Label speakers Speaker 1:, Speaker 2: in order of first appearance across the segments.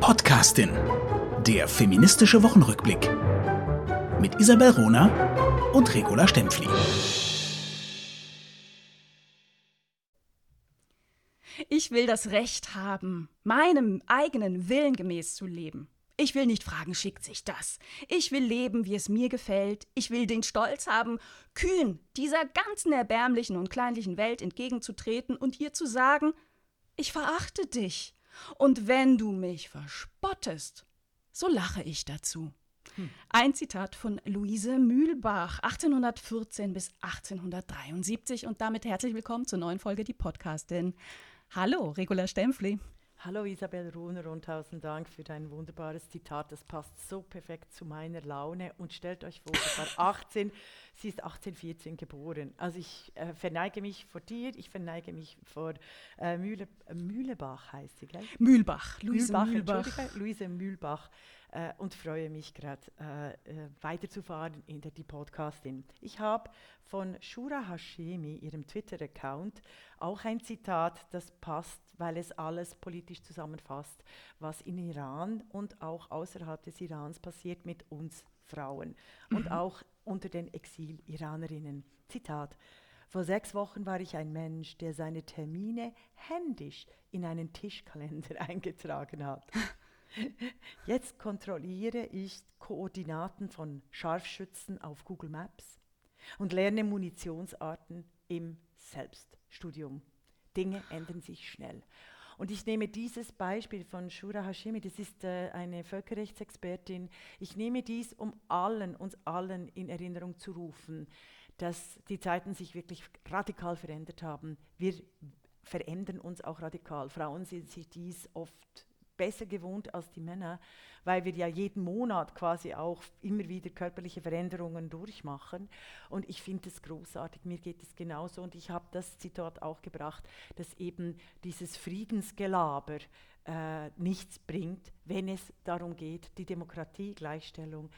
Speaker 1: Podcastin. Der feministische Wochenrückblick. Mit Isabel Rona und Regula Stempfli.
Speaker 2: Ich will das Recht haben, meinem eigenen Willen gemäß zu leben. Ich will nicht fragen, schickt sich das. Ich will leben, wie es mir gefällt. Ich will den Stolz haben, kühn dieser ganzen erbärmlichen und kleinlichen Welt entgegenzutreten und ihr zu sagen, ich verachte dich. Und wenn du mich verspottest, so lache ich dazu. Hm. Ein Zitat von Luise Mühlbach, 1814 bis 1873. Und damit herzlich willkommen zur neuen Folge Die Podcastin. Hallo, Regula Stempfli.
Speaker 3: Hallo Isabel Runer und tausend Dank für dein wunderbares Zitat. Das passt so perfekt zu meiner Laune. Und stellt euch vor, das war 18, sie ist 1814 geboren. Also ich äh, verneige mich vor dir, ich verneige mich vor äh, Mühle, Mühlebach heißt sie gleich.
Speaker 2: Mühlbach,
Speaker 3: Luise Mühlbach. Mühlbach. Luise Mühlbach äh, und freue mich gerade äh, äh, weiterzufahren in der Die Podcastin. Ich habe von Shura Hashemi, ihrem Twitter-Account, auch ein Zitat, das passt, weil es alles politisch zusammenfasst, was in Iran und auch außerhalb des Irans passiert mit uns Frauen mhm. und auch unter den Exil-Iranerinnen. Zitat. Vor sechs Wochen war ich ein Mensch, der seine Termine händisch in einen Tischkalender eingetragen hat. Jetzt kontrolliere ich Koordinaten von Scharfschützen auf Google Maps und lerne Munitionsarten im Selbststudium. Dinge ändern sich schnell. Und ich nehme dieses Beispiel von Shura Hashimi, das ist äh, eine Völkerrechtsexpertin, ich nehme dies, um allen, uns allen in Erinnerung zu rufen, dass die Zeiten sich wirklich radikal verändert haben. Wir verändern uns auch radikal. Frauen sind sich dies oft besser gewohnt als die Männer, weil wir ja jeden Monat quasi auch immer wieder körperliche Veränderungen durchmachen. Und ich finde es großartig, mir geht es genauso. Und ich habe das Zitat auch gebracht, dass eben dieses Friedensgelaber äh, nichts bringt, wenn es darum geht, die Demokratie, Gleichstellung,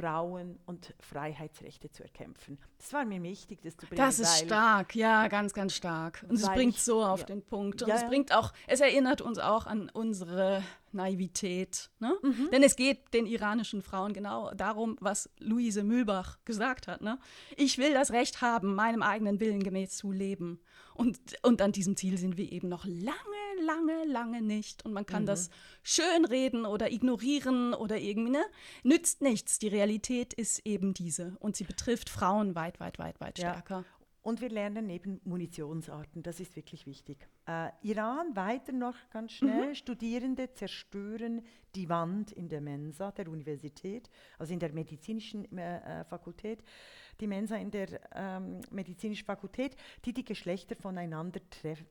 Speaker 3: Frauen- und Freiheitsrechte zu erkämpfen. Das war mir wichtig, das zu
Speaker 2: bringen. Das ist stark, ja, ganz, ganz stark. Und es bringt ich, so auf ja. den Punkt. Und ja, es bringt auch, es erinnert uns auch an unsere Naivität. Ne? Mhm. Denn es geht den iranischen Frauen genau darum, was Luise Mühlbach gesagt hat. Ne? Ich will das Recht haben, meinem eigenen Willen gemäß zu leben. Und, und an diesem Ziel sind wir eben noch lange, lange, lange nicht. Und man kann mhm. das schönreden oder ignorieren oder irgendwie, ne? Nützt nichts. Die Realität ist eben diese. Und sie betrifft Frauen weit, weit, weit, weit ja. stärker.
Speaker 3: Und wir lernen neben Munitionsarten, das ist wirklich wichtig. Äh, Iran weiter noch ganz schnell. Mhm. Studierende zerstören die Wand in der Mensa der Universität, also in der medizinischen äh, äh Fakultät die Mensa in der ähm, medizinischen Fakultät, die die Geschlechter voneinander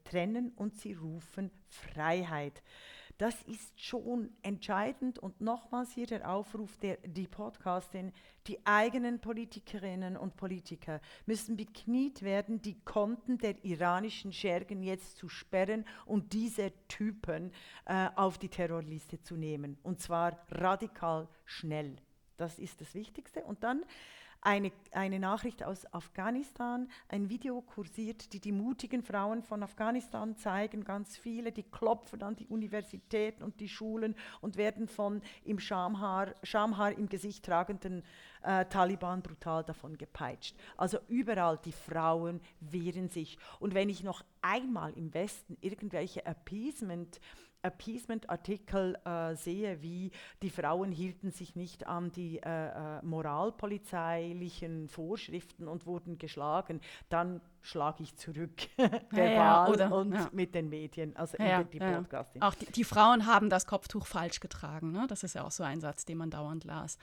Speaker 3: trennen und sie rufen Freiheit. Das ist schon entscheidend und nochmals hier der Aufruf der die Podcastin, die eigenen Politikerinnen und Politiker müssen bekniet werden, die Konten der iranischen Schergen jetzt zu sperren und diese Typen äh, auf die Terrorliste zu nehmen und zwar radikal schnell. Das ist das Wichtigste. Und dann eine, eine Nachricht aus Afghanistan, ein Video kursiert, die die mutigen Frauen von Afghanistan zeigen, ganz viele, die klopfen an die Universitäten und die Schulen und werden von im Schamhaar, Schamhaar im Gesicht tragenden äh, Taliban brutal davon gepeitscht. Also überall die Frauen wehren sich. Und wenn ich noch einmal im Westen irgendwelche Appeasement Appeasement-Artikel äh, sehe, wie die Frauen hielten sich nicht an die äh, äh, moralpolizeilichen Vorschriften und wurden geschlagen, dann schlage ich zurück verbal ja, oder, und ja. mit den Medien, also ja, die
Speaker 2: ja. Podcasting. Auch die, die, Frauen haben das Kopftuch falsch getragen, ne? das ist ja auch so ein Satz, den man dauernd las.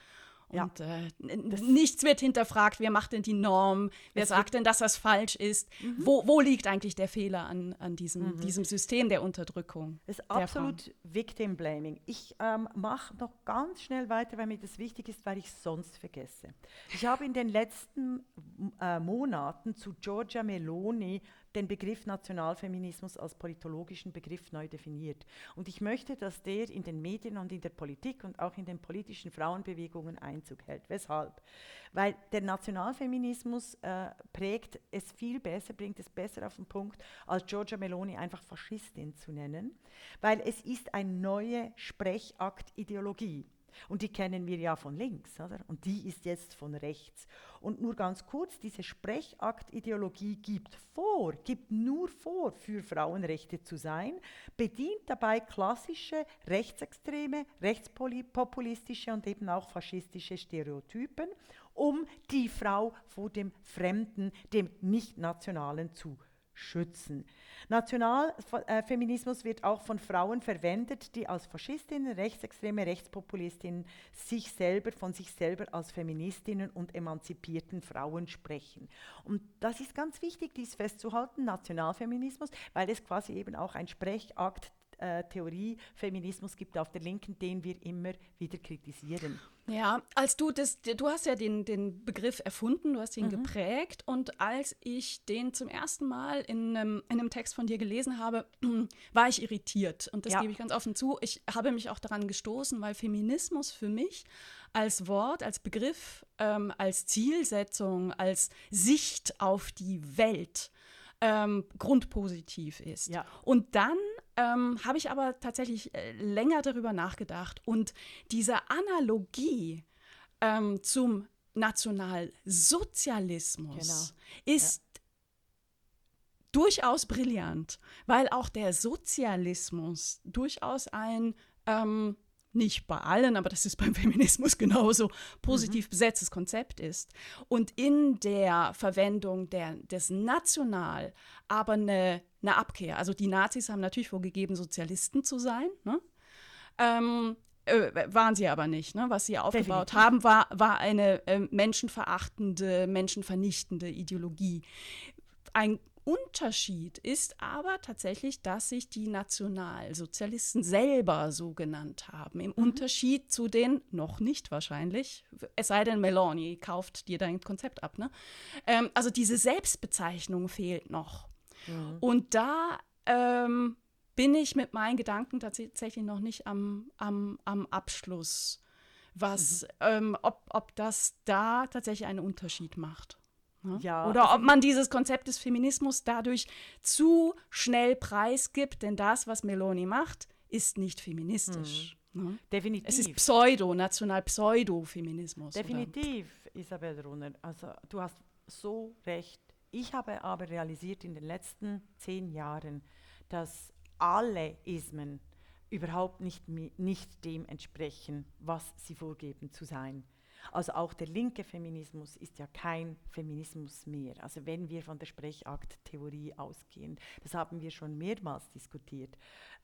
Speaker 2: Und ja. äh, nichts wird hinterfragt, wer macht denn die Norm, wer es sagt denn, dass das falsch ist. Mhm. Wo, wo, liegt eigentlich der Fehler an, an diesem, mhm. diesem System der Unterdrückung?
Speaker 3: Es ist absolut. Victim Blaming. Ich ähm, mache noch ganz schnell weiter, weil mir das wichtig ist, weil ich sonst vergesse. Ich habe in den letzten äh, Monaten zu Giorgia Meloni den Begriff Nationalfeminismus als politologischen Begriff neu definiert. Und ich möchte, dass der in den Medien und in der Politik und auch in den politischen Frauenbewegungen Einzug hält. Weshalb? Weil der Nationalfeminismus äh, prägt es viel besser, bringt es besser auf den Punkt, als Giorgia Meloni einfach Faschistin zu nennen, weil es ist eine neue Sprechaktideologie. Und die kennen wir ja von links, oder? Und die ist jetzt von rechts. Und nur ganz kurz, diese Sprechaktideologie gibt vor, gibt nur vor, für Frauenrechte zu sein, bedient dabei klassische rechtsextreme, rechtspopulistische und eben auch faschistische Stereotypen, um die Frau vor dem Fremden, dem Nicht-Nationalen zu schützen. Nationalfeminismus wird auch von Frauen verwendet, die als Faschistinnen, rechtsextreme Rechtspopulistinnen sich selber von sich selber als Feministinnen und emanzipierten Frauen sprechen. Und das ist ganz wichtig, dies festzuhalten, Nationalfeminismus, weil es quasi eben auch ein Sprechakt äh, Theorie Feminismus gibt auf der Linken, den wir immer wieder kritisieren.
Speaker 2: Ja, als du das, du hast ja den, den Begriff erfunden, du hast ihn mhm. geprägt und als ich den zum ersten Mal in einem, in einem Text von dir gelesen habe, war ich irritiert und das ja. gebe ich ganz offen zu. Ich habe mich auch daran gestoßen, weil Feminismus für mich als Wort, als Begriff, ähm, als Zielsetzung, als Sicht auf die Welt ähm, grundpositiv ist. Ja. Und dann ähm, habe ich aber tatsächlich äh, länger darüber nachgedacht und diese Analogie ähm, zum Nationalsozialismus genau. ist ja. durchaus brillant, weil auch der Sozialismus durchaus ein ähm, nicht bei allen, aber das ist beim Feminismus genauso, positiv mhm. besetztes Konzept ist. Und in der Verwendung der, des National aber eine, eine Abkehr. Also die Nazis haben natürlich vorgegeben, Sozialisten zu sein. Ne? Ähm, äh, waren sie aber nicht. Ne? Was sie aufgebaut Definitiv. haben, war, war eine äh, menschenverachtende, menschenvernichtende Ideologie. Ein Unterschied ist aber tatsächlich, dass sich die Nationalsozialisten selber so genannt haben. Im mhm. Unterschied zu den, noch nicht wahrscheinlich, es sei denn, Meloni kauft dir dein Konzept ab. Ne? Ähm, also diese Selbstbezeichnung fehlt noch. Mhm. Und da ähm, bin ich mit meinen Gedanken tatsächlich noch nicht am, am, am Abschluss, was, mhm. ähm, ob, ob das da tatsächlich einen Unterschied macht. Ne? Ja, Oder also ob man dieses Konzept des Feminismus dadurch zu schnell preisgibt, denn das, was Meloni macht, ist nicht feministisch.
Speaker 3: Mhm. Ne? Definitiv.
Speaker 2: Es ist Pseudo, national Pseudo-Feminismus.
Speaker 3: Definitiv, oder? Isabel Runner. Also du hast so recht. Ich habe aber realisiert in den letzten zehn Jahren, dass alle Ismen überhaupt nicht, nicht dem entsprechen, was sie vorgeben zu sein. Also auch der linke Feminismus ist ja kein Feminismus mehr. Also wenn wir von der Sprechakttheorie ausgehen, das haben wir schon mehrmals diskutiert.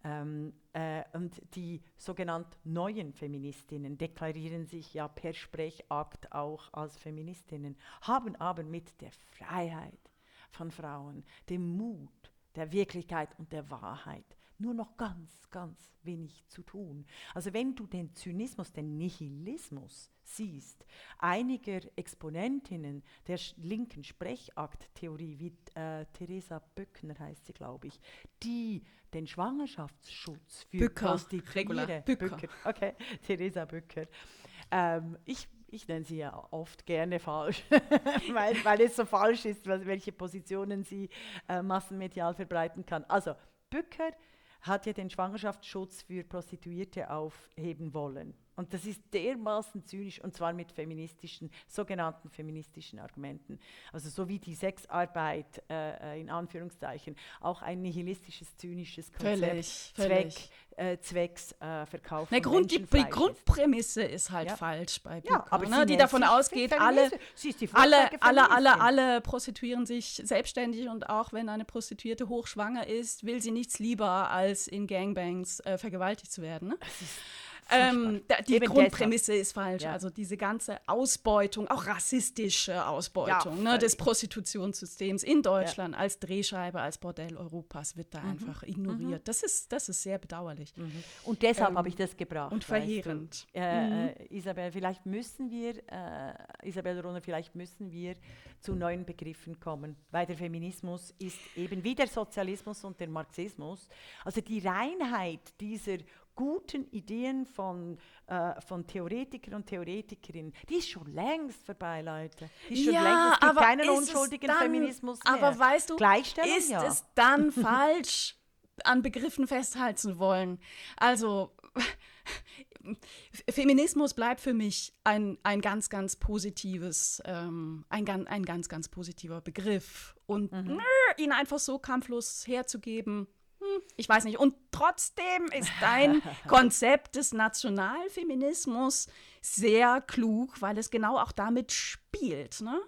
Speaker 3: Ähm, äh, und die sogenannten neuen Feministinnen deklarieren sich ja per Sprechakt auch als Feministinnen, haben aber mit der Freiheit von Frauen, dem Mut, der Wirklichkeit und der Wahrheit nur noch ganz, ganz wenig zu tun. Also wenn du den Zynismus, den Nihilismus siehst, einiger Exponentinnen der linken Sprechakttheorie, wie äh, Theresa Böckner heißt sie, glaube ich, die den Schwangerschaftsschutz für
Speaker 2: Bücker. Prostituierte,
Speaker 3: Bücker. Bücker. okay, Theresa Böcker. Ähm, ich ich nenne sie ja oft gerne falsch, weil, weil es so falsch ist, welche Positionen sie äh, massenmedial verbreiten kann. Also Bücker hat ja den Schwangerschaftsschutz für Prostituierte aufheben wollen. Und das ist dermaßen zynisch und zwar mit feministischen, sogenannten feministischen Argumenten. Also so wie die Sexarbeit äh, äh in Anführungszeichen auch ein nihilistisches, zynisches Konzept
Speaker 2: völlig, völlig.
Speaker 3: Zweck, äh, zwecks äh, Verkauf
Speaker 2: ne, Grund, die, die, Grundprämisse ist halt ja. falsch bei Büker, ja, aber ne, die davon ausgeht, alle, alle, alle, alle, alle prostituieren sich selbstständig und auch wenn eine Prostituierte hochschwanger ist, will sie nichts lieber als in Gangbangs äh, vergewaltigt zu werden. Ne? Ähm, die Eben Grundprämisse deshalb. ist falsch. Ja. Also diese ganze Ausbeutung, auch rassistische Ausbeutung ja, ne, des Prostitutionssystems in Deutschland ja. als Drehscheibe, als Bordell Europas wird da mhm. einfach ignoriert. Mhm. Das, ist, das ist sehr bedauerlich. Mhm.
Speaker 3: Und deshalb ähm, habe ich das gebracht.
Speaker 2: Und verheerend.
Speaker 3: Äh, mhm. äh, Isabel, vielleicht müssen wir, äh, Isabel Rohner, vielleicht müssen wir zu neuen Begriffen kommen, weil der Feminismus ist eben wie der Sozialismus und der Marxismus. Also die Reinheit dieser guten Ideen von, äh, von Theoretikern und Theoretikerinnen, die ist schon längst vorbei, Leute. Die ist schon
Speaker 2: ja,
Speaker 3: längst, es
Speaker 2: gibt
Speaker 3: keinen unschuldigen
Speaker 2: dann,
Speaker 3: Feminismus mehr.
Speaker 2: Aber weißt du,
Speaker 3: ist
Speaker 2: ja. es dann falsch, an Begriffen festhalten zu wollen? Also, Feminismus bleibt für mich ein, ein ganz, ganz positives, ähm, ein, ein ganz, ganz positiver Begriff. Und mhm. ihn einfach so kampflos herzugeben, ich weiß nicht. Und trotzdem ist dein Konzept des Nationalfeminismus sehr klug, weil es genau auch damit spielt. Ne?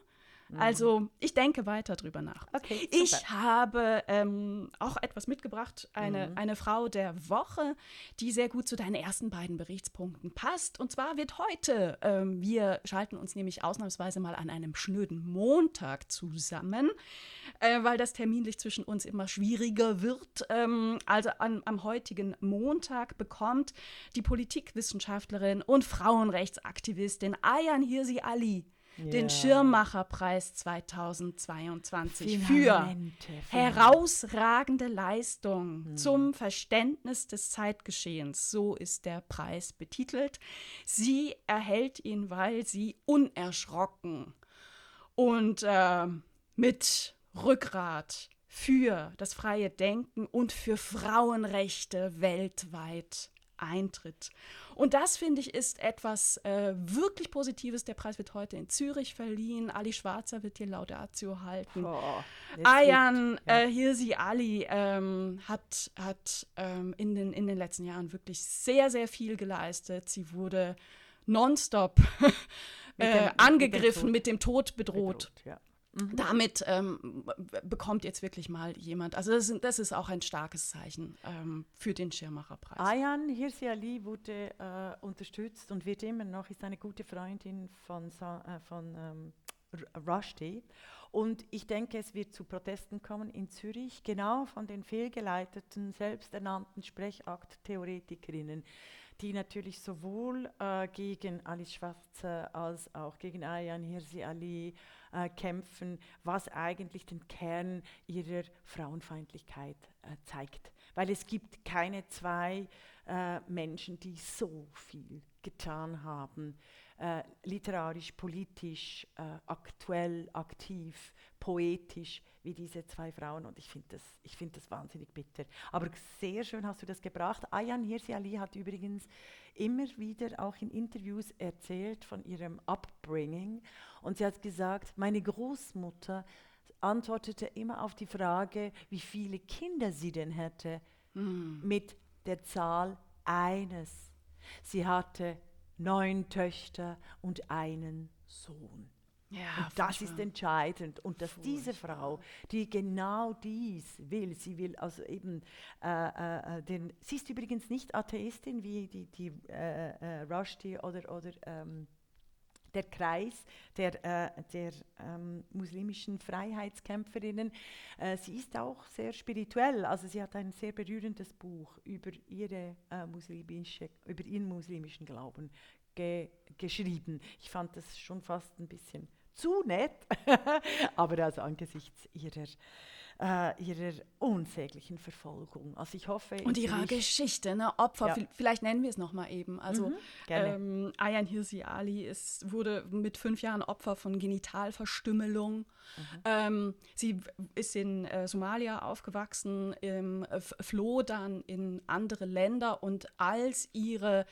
Speaker 2: Mhm. Also ich denke weiter drüber nach.
Speaker 3: Okay,
Speaker 2: ich habe ähm, auch etwas mitgebracht, eine, mhm. eine Frau der Woche, die sehr gut zu deinen ersten beiden Berichtspunkten passt. Und zwar wird heute, ähm, wir schalten uns nämlich ausnahmsweise mal an einem schnöden Montag zusammen, äh, weil das terminlich zwischen uns immer schwieriger wird. Ähm, also an, am heutigen Montag bekommt die Politikwissenschaftlerin und Frauenrechtsaktivistin Ayan Hirsi Ali yeah. den Schirmmacherpreis 2022 Finalmente, für herausragende Leistung hm. zum Verständnis des Zeitgeschehens. So ist der Preis betitelt. Sie erhält ihn, weil sie unerschrocken und äh, mit Rückgrat für das freie Denken und für Frauenrechte weltweit eintritt. Und das, finde ich, ist etwas äh, wirklich Positives. Der Preis wird heute in Zürich verliehen. Ali Schwarzer wird hier Laudatio halten. Oh, Ayan ja. äh, Hirsi Ali ähm, hat, hat ähm, in, den, in den letzten Jahren wirklich sehr, sehr viel geleistet. Sie wurde nonstop äh, angegriffen, mit dem Tod bedroht. bedroht ja. Mhm. Damit ähm, bekommt jetzt wirklich mal jemand, also das, das ist auch ein starkes Zeichen ähm, für den Schirmacherpreis.
Speaker 3: Ayan Hirsi Ali wurde äh, unterstützt und wird immer noch, ist eine gute Freundin von, äh, von ähm, Rushdie. Und ich denke, es wird zu Protesten kommen in Zürich, genau von den fehlgeleiteten, selbsternannten Sprechakt-Theoretikerinnen, die natürlich sowohl äh, gegen Alice Schwarzer als auch gegen Ayan Hirsi Ali äh, kämpfen, was eigentlich den Kern ihrer Frauenfeindlichkeit äh, zeigt. Weil es gibt keine zwei äh, Menschen, die so viel getan haben, äh, literarisch, politisch, äh, aktuell, aktiv, poetisch, wie diese zwei Frauen. Und ich finde das, find das wahnsinnig bitter. Aber sehr schön hast du das gebracht. Ayan Hirsi Ali hat übrigens immer wieder auch in Interviews erzählt von ihrem Upbringing. Und sie hat gesagt, meine Großmutter antwortete immer auf die Frage, wie viele Kinder sie denn hätte, mm. mit der Zahl eines. Sie hatte neun Töchter und einen Sohn. Ja, und das ist entscheidend. Und dass furchtbar. diese Frau, die genau dies will, sie will also eben äh, äh, den, sie ist übrigens nicht Atheistin wie die, die äh, äh Rushdie oder, oder ähm, der Kreis der, äh, der ähm, muslimischen Freiheitskämpferinnen. Äh, sie ist auch sehr spirituell, also sie hat ein sehr berührendes Buch über, ihre, äh, muslimische, über ihren muslimischen Glauben ge geschrieben. Ich fand das schon fast ein bisschen zu nett, aber also angesichts ihrer äh, ihrer unsäglichen Verfolgung. Also ich hoffe...
Speaker 2: Und ihrer Geschichte, ne? Opfer, ja. vielleicht nennen wir es nochmal eben. Also mhm, ähm, Ayan Hirsi Ali ist, wurde mit fünf Jahren Opfer von Genitalverstümmelung. Mhm. Ähm, sie ist in äh, Somalia aufgewachsen, ähm, floh dann in andere Länder und als ihre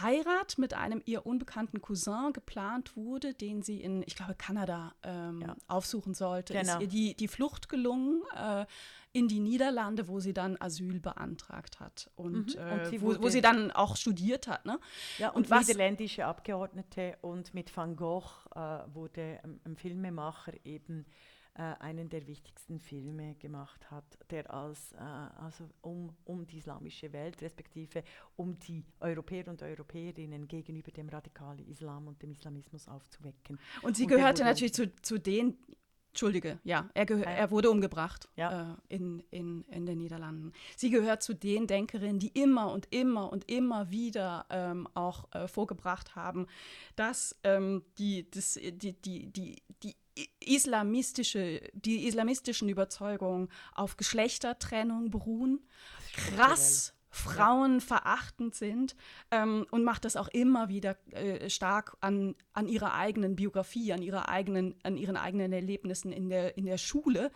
Speaker 2: Heirat mit einem ihr unbekannten Cousin geplant wurde, den sie in, ich glaube, Kanada ähm, ja. aufsuchen sollte, genau. ist ihr die, die Flucht gelungen äh, in die Niederlande, wo sie dann Asyl beantragt hat und, mhm. äh, und wo, wo, sie dann auch studiert hat. Ne?
Speaker 3: Ja, und, und was, niederländische Abgeordnete und mit Van Gogh äh, wurde ein, ein Filmemacher eben äh, einen der wichtigsten Filme gemacht hat, der als, äh, also um, um die islamische Welt, respektive um die Europäer und Europäerinnen gegenüber dem radikalen Islam und dem Islamismus aufzuwecken.
Speaker 2: Und sie und gehörte natürlich zu, zu den Entschuldige, ja, er, er wurde umgebracht ja. äh, in, in, in den Niederlanden. Sie gehört zu den Denkerinnen, die immer und immer und immer wieder ähm, auch äh, vorgebracht haben, dass ähm, die, das, die, die, die, die islamistische, die islamistischen Überzeugungen auf Geschlechtertrennung beruhen. Krass frauenverachtend sind ähm, und macht das auch immer wieder äh, stark an, an ihrer eigenen Biografie, an, ihrer eigenen, an ihren eigenen Erlebnissen in der, in der Schule,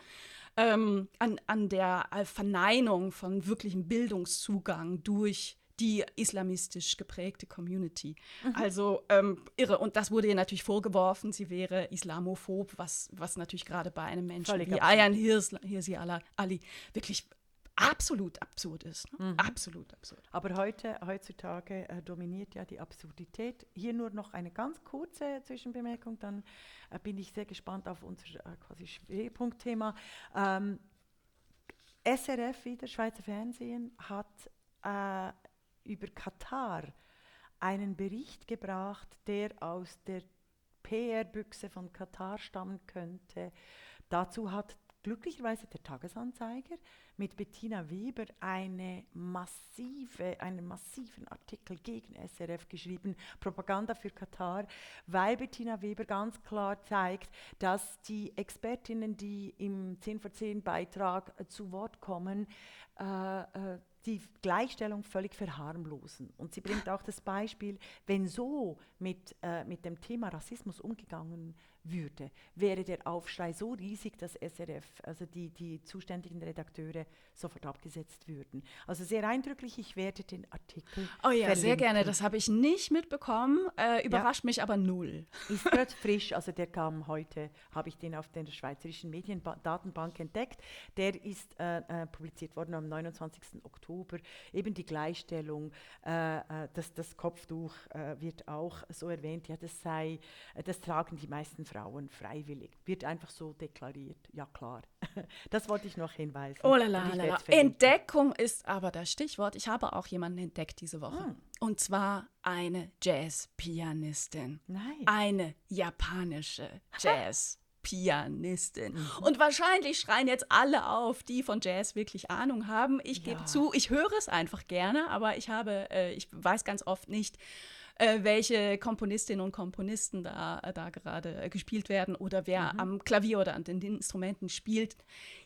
Speaker 2: ähm, an, an der Verneinung von wirklichem Bildungszugang durch die islamistisch geprägte Community. Mhm. Also ähm, irre. Und das wurde ihr natürlich vorgeworfen, sie wäre islamophob, was, was natürlich gerade bei einem Menschen Völlig wie Ayan Hirsi Ali wirklich absolut absurd ist. Ne? Mhm. Absolut absurd.
Speaker 3: Aber heute, heutzutage äh, dominiert ja die Absurdität. Hier nur noch eine ganz kurze Zwischenbemerkung, dann äh, bin ich sehr gespannt auf unser äh, quasi Schwerpunktthema. Ähm, SRF wieder, Schweizer Fernsehen, hat äh, über Katar einen Bericht gebracht, der aus der PR-Büchse von Katar stammen könnte. Dazu hat glücklicherweise der Tagesanzeiger mit Bettina Weber eine massive, einen massiven Artikel gegen SRF geschrieben, Propaganda für Katar, weil Bettina Weber ganz klar zeigt, dass die Expertinnen, die im 10 vor 10 Beitrag zu Wort kommen, äh, äh, die Gleichstellung völlig verharmlosen. Und sie bringt auch das Beispiel, wenn so mit, äh, mit dem Thema Rassismus umgegangen würde, wäre der Aufschrei so riesig, dass SRF, also die, die zuständigen Redakteure, sofort abgesetzt würden. Also sehr eindrücklich, ich werde den Artikel.
Speaker 2: Oh ja, verlinken. sehr gerne. Das habe ich nicht mitbekommen, äh, überrascht ja. mich aber null.
Speaker 3: Ist gerade frisch, also der kam heute, habe ich den auf der Schweizerischen Mediendatenbank entdeckt. Der ist äh, äh, publiziert worden am 29. Oktober. Eben die Gleichstellung, äh, äh, das, das Kopftuch äh, wird auch so erwähnt, ja, das sei, das tragen die meisten Frauen freiwillig. Wird einfach so deklariert. Ja, klar. Das wollte ich noch hinweisen.
Speaker 2: Oh la la, la, la. Entdeckung ist aber das Stichwort. Ich habe auch jemanden entdeckt diese Woche. Hm. Und zwar eine Jazzpianistin. Nice. Eine japanische Jazzpianistin. Mhm. Und wahrscheinlich schreien jetzt alle auf, die von Jazz wirklich Ahnung haben. Ich gebe ja. zu, ich höre es einfach gerne, aber ich habe, äh, ich weiß ganz oft nicht, äh, welche Komponistinnen und Komponisten da, äh, da gerade äh, gespielt werden oder wer mhm. am Klavier oder an den Instrumenten spielt.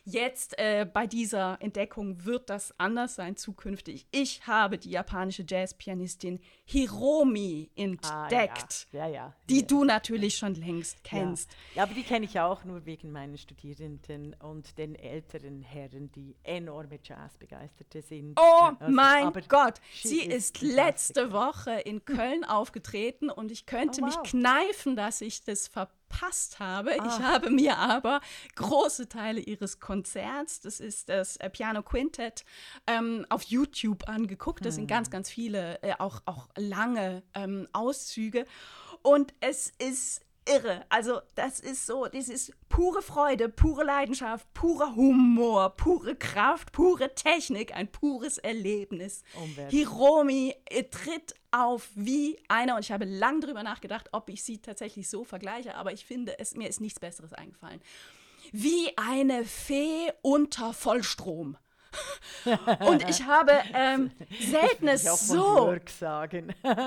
Speaker 2: Jetzt äh, bei dieser Entdeckung wird das anders sein zukünftig. Ich habe die japanische Jazzpianistin Hiromi entdeckt,
Speaker 3: ah, ja. Ja, ja.
Speaker 2: die du natürlich schon längst kennst.
Speaker 3: Ja, aber die kenne ich auch nur wegen meinen Studierenden und den älteren Herren, die enorme Jazzbegeisterte sind.
Speaker 2: Oh also, mein Gott, sie ist letzte Woche in Köln aufgetreten und ich könnte oh, wow. mich kneifen, dass ich das verpasst habe. Ah. Ich habe mir aber große Teile ihres Konzerts, das ist das äh, Piano Quintet, ähm, auf YouTube angeguckt. Das hm. sind ganz, ganz viele, äh, auch, auch lange ähm, Auszüge. Und es ist irre. Also das ist so, das ist pure Freude, pure Leidenschaft, purer Humor, pure Kraft, pure Technik, ein pures Erlebnis. Hiromi tritt auf wie einer und ich habe lange darüber nachgedacht, ob ich sie tatsächlich so vergleiche, aber ich finde, es, mir ist nichts Besseres eingefallen. Wie eine Fee unter Vollstrom. Und ich habe ähm, selten es so.
Speaker 3: sagen.
Speaker 2: ja,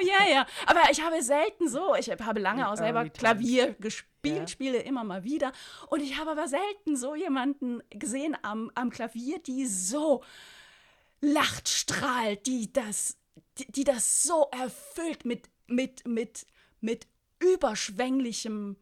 Speaker 2: ja, ja. Aber ich habe selten so. Ich habe lange auch selber Klavier gespielt, ja. spiele immer mal wieder. Und ich habe aber selten so jemanden gesehen am, am Klavier, die so lacht, strahlt, die das, die, die das so erfüllt mit, mit, mit, mit überschwänglichem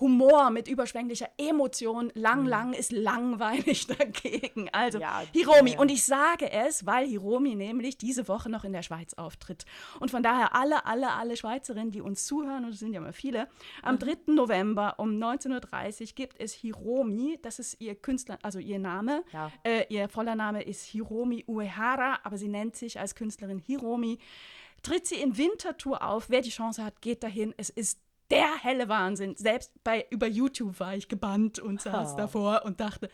Speaker 2: Humor, mit überschwänglicher Emotion. Lang, mhm. lang ist langweilig dagegen. Also ja, Hiromi. Und ich sage es, weil Hiromi nämlich diese Woche noch in der Schweiz auftritt. Und von daher alle, alle, alle Schweizerinnen, die uns zuhören, und es sind ja mal viele, am mhm. 3. November um 19.30 Uhr gibt es Hiromi. Das ist ihr Künstler, also ihr Name. Ja. Äh, ihr voller Name ist Hiromi Uehara, aber sie nennt sich als Künstlerin Hiromi. Tritt sie in Winterthur auf. Wer die Chance hat, geht dahin. Es ist der helle Wahnsinn. Selbst bei, über YouTube war ich gebannt und saß
Speaker 3: Oh.
Speaker 2: davor und dachte,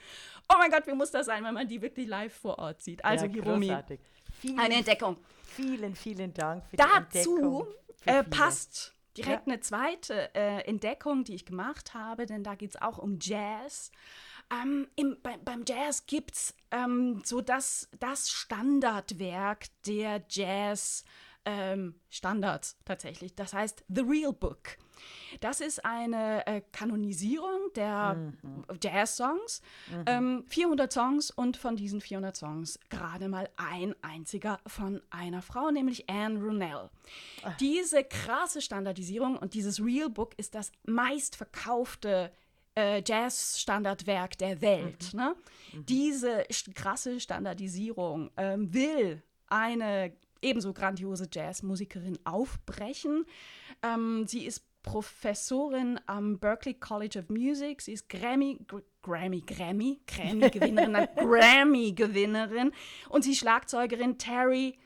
Speaker 2: oh mein Gott, wie muss das sein, wenn man die wirklich live vor Ort sieht. Also
Speaker 3: ja,
Speaker 2: Hiromi.
Speaker 3: Vielen,
Speaker 2: eine Entdeckung.
Speaker 3: vielen, vielen Dank für die
Speaker 2: Dazu
Speaker 3: Entdeckung. für
Speaker 2: äh, passt direkt
Speaker 3: Ja.
Speaker 2: eine zweite äh, Entdeckung, die ich gemacht habe, denn da geht es auch um Jazz. Ähm, im, bei, beim Jazz gibt es ähm, so das, das Standardwerk der Jazz. Ähm, Standards tatsächlich. Das heißt The Real Book. Das ist eine äh, Kanonisierung der Jazz-Songs. Ähm, 400 Songs und von diesen 400 Songs gerade mal ein einziger von einer Frau, nämlich Anne Ronell. Diese krasse Standardisierung und dieses Real Book ist das meistverkaufte äh, Jazz-Standardwerk der Welt. Ne? Diese st- krasse Standardisierung ähm, will eine ebenso grandiose Jazzmusikerin aufbrechen. Ähm, sie ist Professorin am Berklee College of Music. Sie ist Grammy, Gr Grammy, Grammy, Grammy-Gewinnerin, Grammy-Gewinnerin. Und sie ist Schlagzeugerin Terry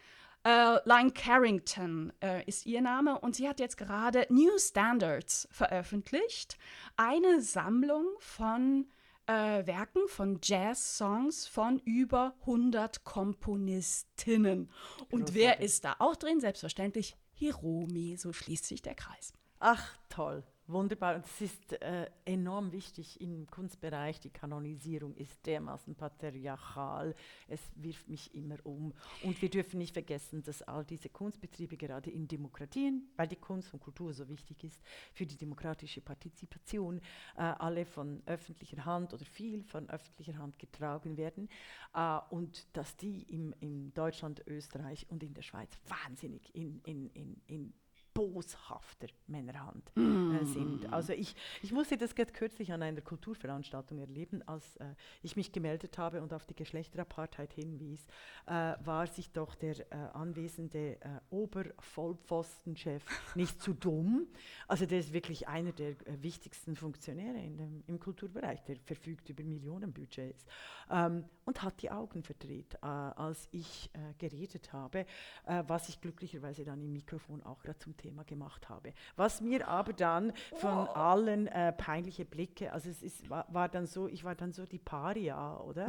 Speaker 2: äh, Line Carrington äh, ist ihr Name und sie hat jetzt gerade New Standards veröffentlicht. Eine Sammlung von äh, Werken von Jazz-Songs von über 100 Komponistinnen. Und wer ist da auch drin? Selbstverständlich Hiromi, so schließt sich der Kreis.
Speaker 3: Ach, toll. Wunderbar. Und es ist äh, enorm wichtig im Kunstbereich. Die Kanonisierung ist dermaßen patriarchal. Es wirft mich immer um. Und wir dürfen nicht vergessen, dass all diese Kunstbetriebe gerade in Demokratien, weil die Kunst und Kultur so wichtig ist für die demokratische Partizipation, äh, alle von öffentlicher Hand oder viel von öffentlicher Hand getragen werden. Äh, und dass die im, in Deutschland, Österreich und in der Schweiz wahnsinnig in, in, in, in boshafter Männerhand äh, sind. Also ich, ich musste das gerade kürzlich an einer Kulturveranstaltung erleben, als äh, ich mich gemeldet habe und auf die Geschlechterapartheit hinwies, äh, war sich doch der äh, anwesende äh, Obervollpfostenchef nicht zu dumm. Also der ist wirklich einer der äh, wichtigsten Funktionäre in dem, im Kulturbereich, der verfügt über Millionenbudgets ähm, und hat die Augen verdreht, als ich geredet habe, was ich glücklicherweise dann im Mikrofon auch gerade zum Thema gemacht habe. Was mir aber dann von allen äh, peinliche Blicke, also es ist, war, war dann so, ich war dann so die Paria, oder?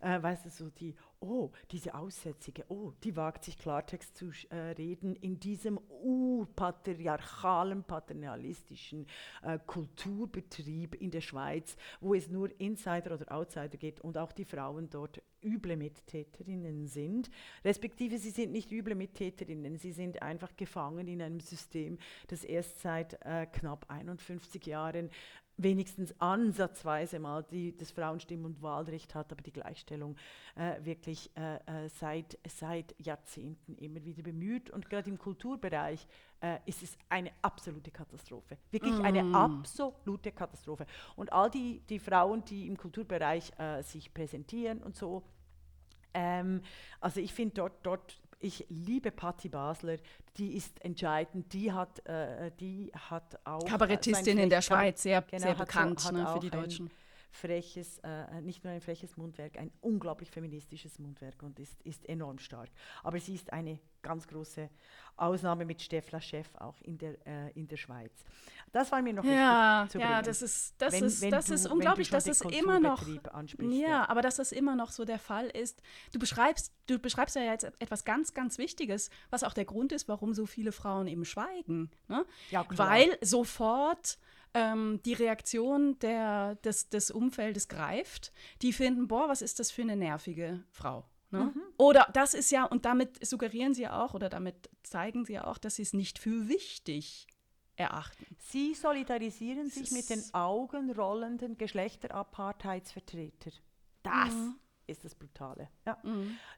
Speaker 3: Äh, weißt du, so die, oh, diese Aussätzige, oh, die wagt sich Klartext zu äh, reden in diesem urpatriarchalen, paternalistischen äh, Kulturbetrieb in der Schweiz, wo es nur Insider oder Outsider geht und auch die Frauen dort üble Mittäterinnen sind, respektive sie sind nicht üble Mittäterinnen, sie sind einfach gefangen in einem System, das erst seit äh, knapp 51 Jahren wenigstens ansatzweise mal die, das Frauenstimm- und Wahlrecht hat, aber die Gleichstellung äh, wirklich äh, äh, seit, seit Jahrzehnten immer wieder bemüht. Und gerade im Kulturbereich äh, ist es eine absolute Katastrophe. Wirklich eine absolute Katastrophe. Und all die, die Frauen, die im Kulturbereich äh, sich präsentieren und so, ähm, also ich finde dort, dort, ich liebe Patti Basler, die ist entscheidend, die hat, äh, die hat auch... äh,
Speaker 2: Kabarettistin in der Schweiz, sehr,
Speaker 3: genau,
Speaker 2: sehr
Speaker 3: so-
Speaker 2: bekannt
Speaker 3: hat
Speaker 2: ne, für die
Speaker 3: ein
Speaker 2: Deutschen.
Speaker 3: Freches, äh, nicht nur ein freches Mundwerk, ein unglaublich feministisches Mundwerk und ist, ist enorm stark. Aber sie ist eine ganz große Ausnahme mit Steffla Chef auch in der, äh, in der Schweiz. Das war mir noch
Speaker 2: Ja,
Speaker 3: wichtig zu
Speaker 2: ja,
Speaker 3: bringen.
Speaker 2: das ist, das
Speaker 3: Wenn-
Speaker 2: ist,
Speaker 3: wenn
Speaker 2: das
Speaker 3: du-
Speaker 2: ist unglaublich, dass es immer noch,
Speaker 3: ansprichst,
Speaker 2: ja,
Speaker 3: ja.
Speaker 2: aber dass das immer noch so der Fall ist. Du beschreibst, du beschreibst ja jetzt etwas ganz, ganz Wichtiges, was auch der Grund ist, warum so viele Frauen eben schweigen. Ne?
Speaker 3: Ja.
Speaker 2: Weil sofort ähm, die Reaktion der, des, des Umfeldes greift. Die finden, boah, was ist das für eine nervige Frau. Ne?
Speaker 3: Mhm.
Speaker 2: Oder das ist ja, und damit suggerieren sie ja auch, oder damit zeigen sie ja auch, dass sie es nicht für wichtig erachten.
Speaker 3: Sie solidarisieren sich mit den augenrollenden Geschlechterapartheidsvertretern. Das
Speaker 2: Mhm.
Speaker 3: Ist das Brutale. Ja.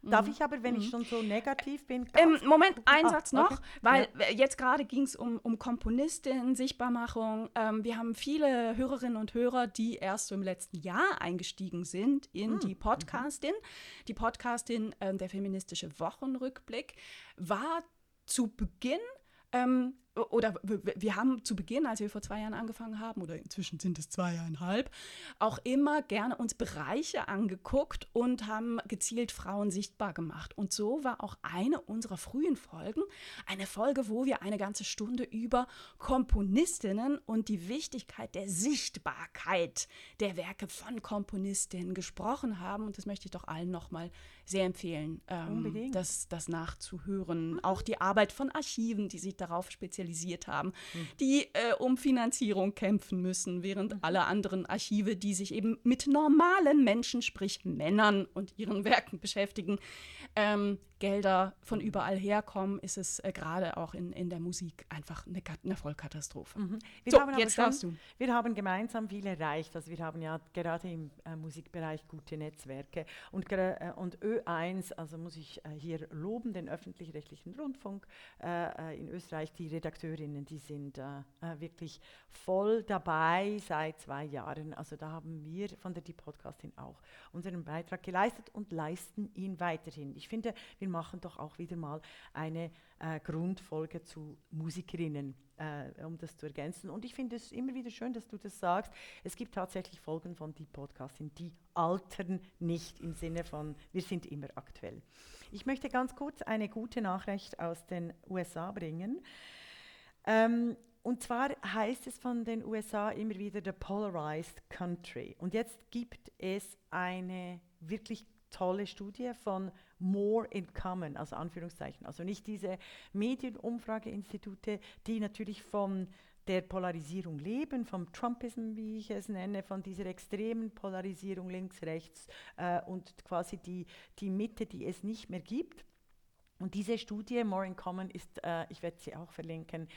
Speaker 3: Darf ich aber, wenn ich schon so negativ bin,
Speaker 2: Mhm. Ähm, Moment, ein
Speaker 3: Ah,
Speaker 2: Satz noch,
Speaker 3: okay.
Speaker 2: weil äh, jetzt gerade ging es um, um Komponistinnen, Sichtbarmachung. Ähm, wir haben viele Hörerinnen und Hörer, die erst so im letzten Jahr eingestiegen sind in
Speaker 3: Hm,
Speaker 2: die Podcastin. Die Podcastin, ähm, der feministische Wochenrückblick, war zu Beginn ähm, oder wir haben zu Beginn, als wir vor zwei Jahren angefangen haben, oder inzwischen sind es zweieinhalb, auch immer gerne uns Bereiche angeguckt und haben gezielt Frauen sichtbar gemacht. Und so war auch eine unserer frühen Folgen eine Folge, wo wir eine ganze Stunde über Komponistinnen und die Wichtigkeit der Sichtbarkeit der Werke von Komponistinnen gesprochen haben. Und das möchte ich doch allen nochmal sehr empfehlen, ähm, das, das nachzuhören. Auch die Arbeit von Archiven, die sich darauf spezialisiert haben, mhm. die äh, um Finanzierung kämpfen müssen, während mhm. alle anderen Archive, die sich eben mit normalen Menschen, sprich Männern und ihren Werken beschäftigen, ähm, Gelder von überall herkommen, ist es äh, gerade auch in, in der Musik einfach eine, eine Vollkatastrophe. Mhm.
Speaker 3: so, jetzt schon, darfst du. Wir haben gemeinsam viel erreicht. Also wir haben ja gerade im äh, Musikbereich gute Netzwerke. Und, äh, und Ö1, also muss ich äh, hier loben, den öffentlich-rechtlichen Rundfunk äh, äh, in Österreich, die Redakteurinnen, die sind wirklich voll dabei seit zwei Jahren. Also da haben wir von der Die Podcastin auch unseren Beitrag geleistet und leisten ihn weiterhin. Ich finde, wir machen doch auch wieder mal eine äh, Grundfolge zu Musikerinnen, äh, um das zu ergänzen. Und ich finde es immer wieder schön, dass du das sagst. Es gibt tatsächlich Folgen von die Podcasting, die altern nicht im Sinne von, wir sind immer aktuell. Ich möchte ganz kurz eine gute Nachricht aus den USA bringen. Ähm, und zwar heißt es von den USA immer wieder the polarized country. Und jetzt gibt es eine wirklich tolle Studie von More in Common, also Anführungszeichen. Also nicht diese Medienumfrageinstitute, die natürlich von der Polarisierung leben, vom Trumpism, wie ich es nenne, von dieser extremen Polarisierung links, rechts äh, und quasi die, die Mitte, die es nicht mehr gibt. Und diese Studie, More in Common, ist, äh, ich werde sie auch verlinken,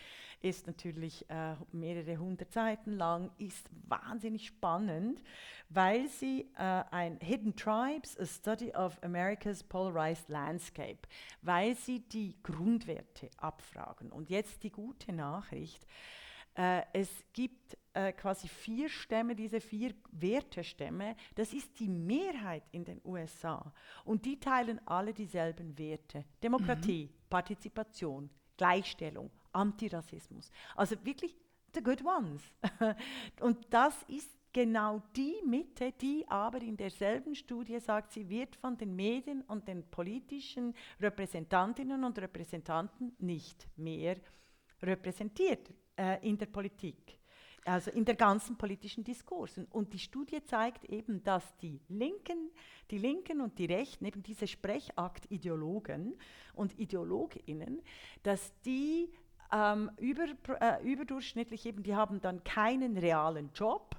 Speaker 3: ist natürlich äh, mehrere hundert Seiten lang, ist wahnsinnig spannend, weil sie äh, ein Hidden Tribes, a Study of America's Polarized Landscape, weil sie die Grundwerte abfragen. Und jetzt die gute Nachricht, äh, es gibt äh, quasi vier Stämme, diese vier Wertestämme, das ist die Mehrheit in den USA. Und die teilen alle dieselben Werte. Demokratie, mhm. Partizipation, Gleichstellung, Antirassismus. Also wirklich the good ones. Und das ist genau die Mitte, die aber in derselben Studie sagt, sie wird von den Medien und den politischen Repräsentantinnen und Repräsentanten nicht mehr repräsentiert äh, in der Politik also in der ganzen politischen Diskursen. Und die Studie zeigt eben, dass die Linken, die Linken und die Rechten, eben diese Sprechakt-Ideologen und Ideologinnen, dass die ähm, über, äh, überdurchschnittlich eben, die haben dann keinen realen Job,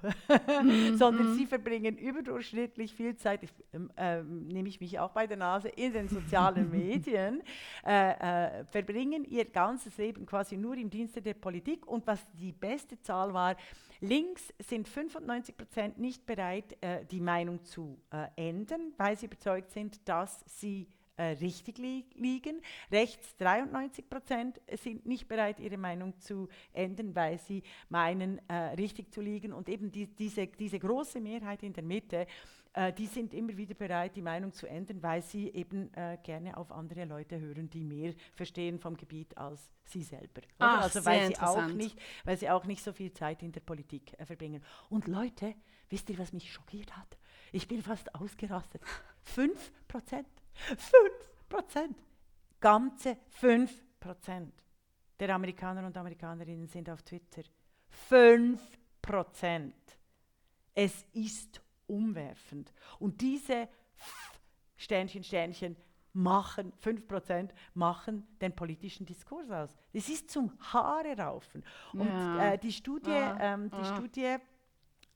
Speaker 3: mhm, sondern mhm. sie verbringen überdurchschnittlich viel Zeit, ich, äh, nehme ich mich auch bei der Nase, in den sozialen Medien, äh, äh, verbringen ihr ganzes Leben quasi nur im Dienste der Politik und was die beste Zahl war, links sind 95 Prozent nicht bereit, äh, die Meinung zu äh, ändern, weil sie überzeugt sind, dass sie äh, richtig li liegen. Rechts 93 Prozent sind nicht bereit, ihre Meinung zu ändern, weil sie meinen, äh, richtig zu liegen. Und eben die, diese, diese große Mehrheit in der Mitte, äh, die sind immer wieder bereit, die Meinung zu ändern, weil sie eben äh, gerne auf andere Leute hören, die mehr verstehen vom Gebiet als sie selber.
Speaker 2: Ach,
Speaker 3: also weil sie, auch nicht, weil sie auch nicht so viel Zeit in der Politik äh, verbringen. Und Leute, wisst ihr, was mich schockiert hat? Ich bin fast ausgerastet. 5 Prozent 5 Prozent. Ganze 5 Prozent der Amerikaner und Amerikanerinnen sind auf Twitter. 5 Prozent. Es ist umwerfend. Und diese Sternchen, Sternchen machen, 5 Prozent machen den politischen Diskurs aus. Es ist zum Haare raufen. Und ja. äh, die Studie, ah. ähm, die ah. Studie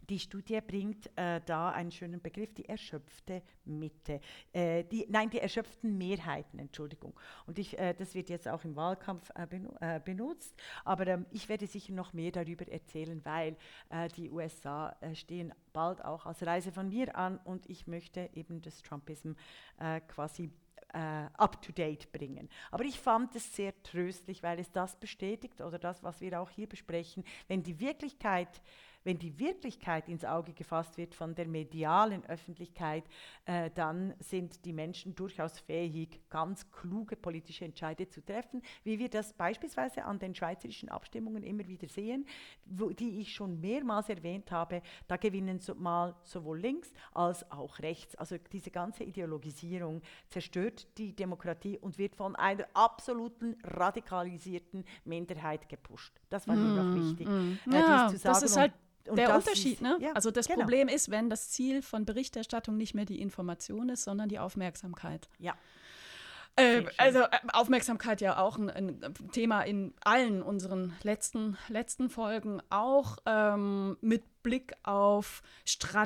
Speaker 3: die Studie bringt äh, da einen schönen Begriff, die erschöpfte Mitte. Äh, die, nein, die erschöpften Mehrheiten, Entschuldigung. Und ich, äh, das wird jetzt auch im Wahlkampf äh, äh, benutzt. Aber ähm, ich werde sicher noch mehr darüber erzählen, weil äh, die USA stehen bald auch als Reise von mir an und ich möchte eben das Trumpism quasi up-to-date bringen. Aber ich fand es sehr tröstlich, weil es das bestätigt oder das, was wir auch hier besprechen, wenn die Wirklichkeit wenn die Wirklichkeit ins Auge gefasst wird von der medialen Öffentlichkeit, äh, dann sind die Menschen durchaus fähig, ganz kluge politische Entscheide zu treffen, wie wir das beispielsweise an den schweizerischen Abstimmungen immer wieder sehen, wo, die ich schon mehrmals erwähnt habe. Da gewinnen so, mal sowohl links als auch rechts. Also diese ganze Ideologisierung zerstört die Demokratie und wird von einer absoluten radikalisierten Minderheit gepusht. Das war mir noch
Speaker 2: Mm,
Speaker 3: wichtig.
Speaker 2: mm.
Speaker 3: äh,
Speaker 2: Ja, das ist halt
Speaker 3: Und
Speaker 2: der Unterschied,
Speaker 3: ist-
Speaker 2: ne?
Speaker 3: ja,
Speaker 2: also das
Speaker 3: genau.
Speaker 2: Problem ist, wenn das Ziel von Berichterstattung nicht mehr die Information ist, sondern die Aufmerksamkeit.
Speaker 3: Ja.
Speaker 2: Äh, also äh, Aufmerksamkeit ja auch ein, ein Thema in allen unseren letzten, letzten Folgen, auch ähm, mit Blick auf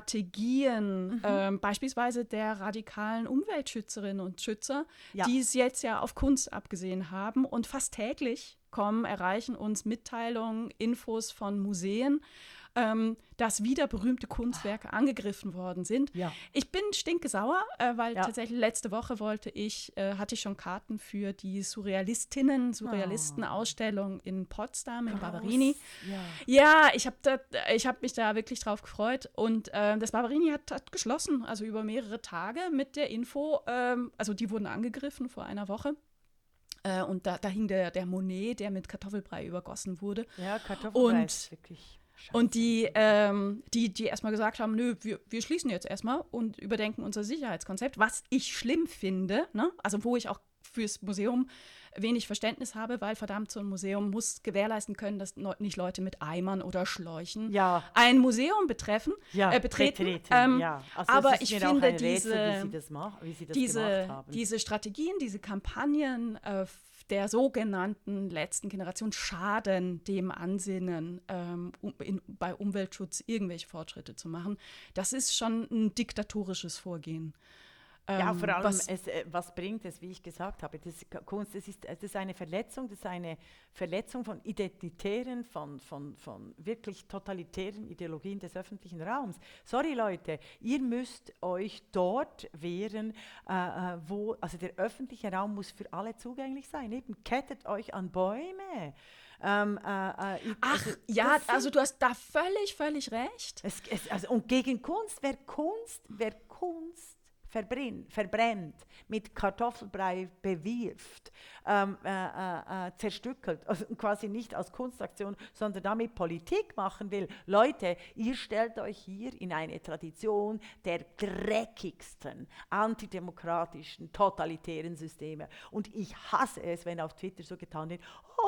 Speaker 2: Strategien,
Speaker 3: Mhm.
Speaker 2: ähm, beispielsweise der radikalen Umweltschützerinnen und Schützer,
Speaker 3: Ja.
Speaker 2: die es jetzt ja auf Kunst abgesehen haben. Und fast täglich kommen, erreichen uns Mitteilungen, Infos von Museen, ähm, dass wieder berühmte Kunstwerke angegriffen worden sind.
Speaker 3: Ja.
Speaker 2: Ich bin stinkesauer, äh, weil
Speaker 3: Ja.
Speaker 2: tatsächlich letzte Woche wollte ich, äh, hatte ich schon Karten für die Surrealistinnen, Surrealisten-Ausstellung in Potsdam, in Barberini.
Speaker 3: Ja.
Speaker 2: Ja, ich habe hab mich da wirklich drauf gefreut. Und äh, das Barberini hat, hat geschlossen, also über mehrere Tage mit der Info, ähm, also die wurden angegriffen vor einer Woche. Äh, und da, da hing der, der Monet, der mit Kartoffelbrei übergossen wurde.
Speaker 3: Ja, Kartoffelbrei
Speaker 2: Und-
Speaker 3: ist wirklich.
Speaker 2: Und die, ähm, die, die erstmal gesagt haben, nö, wir, wir schließen jetzt erstmal und überdenken unser Sicherheitskonzept, was ich schlimm finde, ne? also wo ich auch fürs Museum wenig Verständnis habe, weil verdammt so ein Museum muss gewährleisten können, dass nicht Leute mit Eimern oder Schläuchen
Speaker 3: Ja.
Speaker 2: ein Museum betreffen,
Speaker 3: ja,
Speaker 2: äh, betreten. Ähm,
Speaker 3: ja. Also
Speaker 2: aber ich finde
Speaker 3: Rätsel,
Speaker 2: diese-
Speaker 3: wie sie das, mach, wie sie das
Speaker 2: diese, Strategien, diese Kampagnen äh, der sogenannten letzten Generation schaden dem Ansinnen, ähm, um, in, bei Umweltschutz irgendwelche Fortschritte zu machen. Das ist schon ein diktatorisches Vorgehen.
Speaker 3: Ja,
Speaker 2: Ähm,
Speaker 3: vor allem,
Speaker 2: was,
Speaker 3: es, äh, was bringt es, wie ich gesagt habe, das Kunst, das ist, das ist eine Verletzung, das ist eine Verletzung von identitären, von, von, von wirklich totalitären Ideologien des öffentlichen Raums. Sorry Leute, ihr müsst euch dort wehren, äh, äh, wo, also der öffentliche Raum muss für alle zugänglich sein. Eben, kettet euch an Bäume. Ähm, äh, äh,
Speaker 2: ach,
Speaker 3: also,
Speaker 2: ja, also du hast da völlig, völlig recht.
Speaker 3: es, es, also, und gegen Kunst, wer Kunst, wer Kunst verbrennt, mit Kartoffelbrei bewirft, ähm, äh, äh, äh, zerstückelt, also quasi nicht als Kunstaktion, sondern damit Politik machen will. Leute, ihr stellt euch hier in eine Tradition der dreckigsten, antidemokratischen, totalitären Systeme. Und ich hasse es, wenn auf Twitter so getan wird,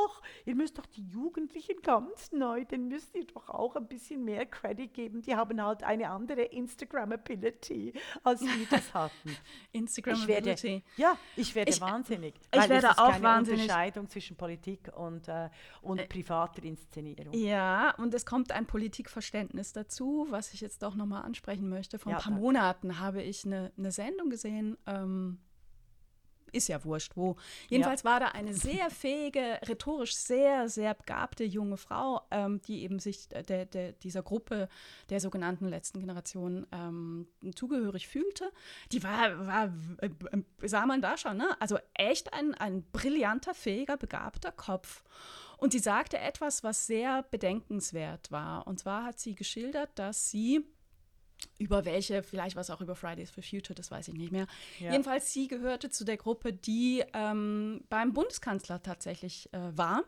Speaker 3: ach, ihr müsst doch die Jugendlichen ganz neu, den müsst ihr doch auch ein bisschen mehr Credit geben. Die haben halt eine andere Instagram-Ability, als wir das hatten.
Speaker 2: Instagram
Speaker 3: Ich werde, ja, ich werde
Speaker 2: Ich-
Speaker 3: wahnsinnig.
Speaker 2: ich
Speaker 3: weil
Speaker 2: werde
Speaker 3: es ist
Speaker 2: auch
Speaker 3: keine
Speaker 2: wahnsinnig.
Speaker 3: Unterscheidung zwischen Politik und, äh, und privater Inszenierung.
Speaker 2: Ja, und es kommt ein Politikverständnis dazu, was ich jetzt doch nochmal ansprechen möchte. Vor ein
Speaker 3: Ja,
Speaker 2: paar
Speaker 3: danke.
Speaker 2: Monaten habe ich eine, eine Sendung gesehen, ähm, ist ja wurscht wo. Jedenfalls war da eine sehr fähige, rhetorisch sehr, sehr begabte junge Frau, ähm, die eben sich der, der, dieser Gruppe der sogenannten letzten Generation ähm, zugehörig fühlte. Die war, war äh, sah man da schon, ne? also echt ein, ein brillanter, fähiger, begabter Kopf. Und sie sagte etwas, was sehr bedenkenswert war. Und zwar hat sie geschildert, dass sie über welche, vielleicht war es auch über Fridays for Future, das weiß ich nicht mehr.
Speaker 3: Ja.
Speaker 2: Jedenfalls, sie gehörte zu der Gruppe, die ähm, beim Bundeskanzler tatsächlich äh, war.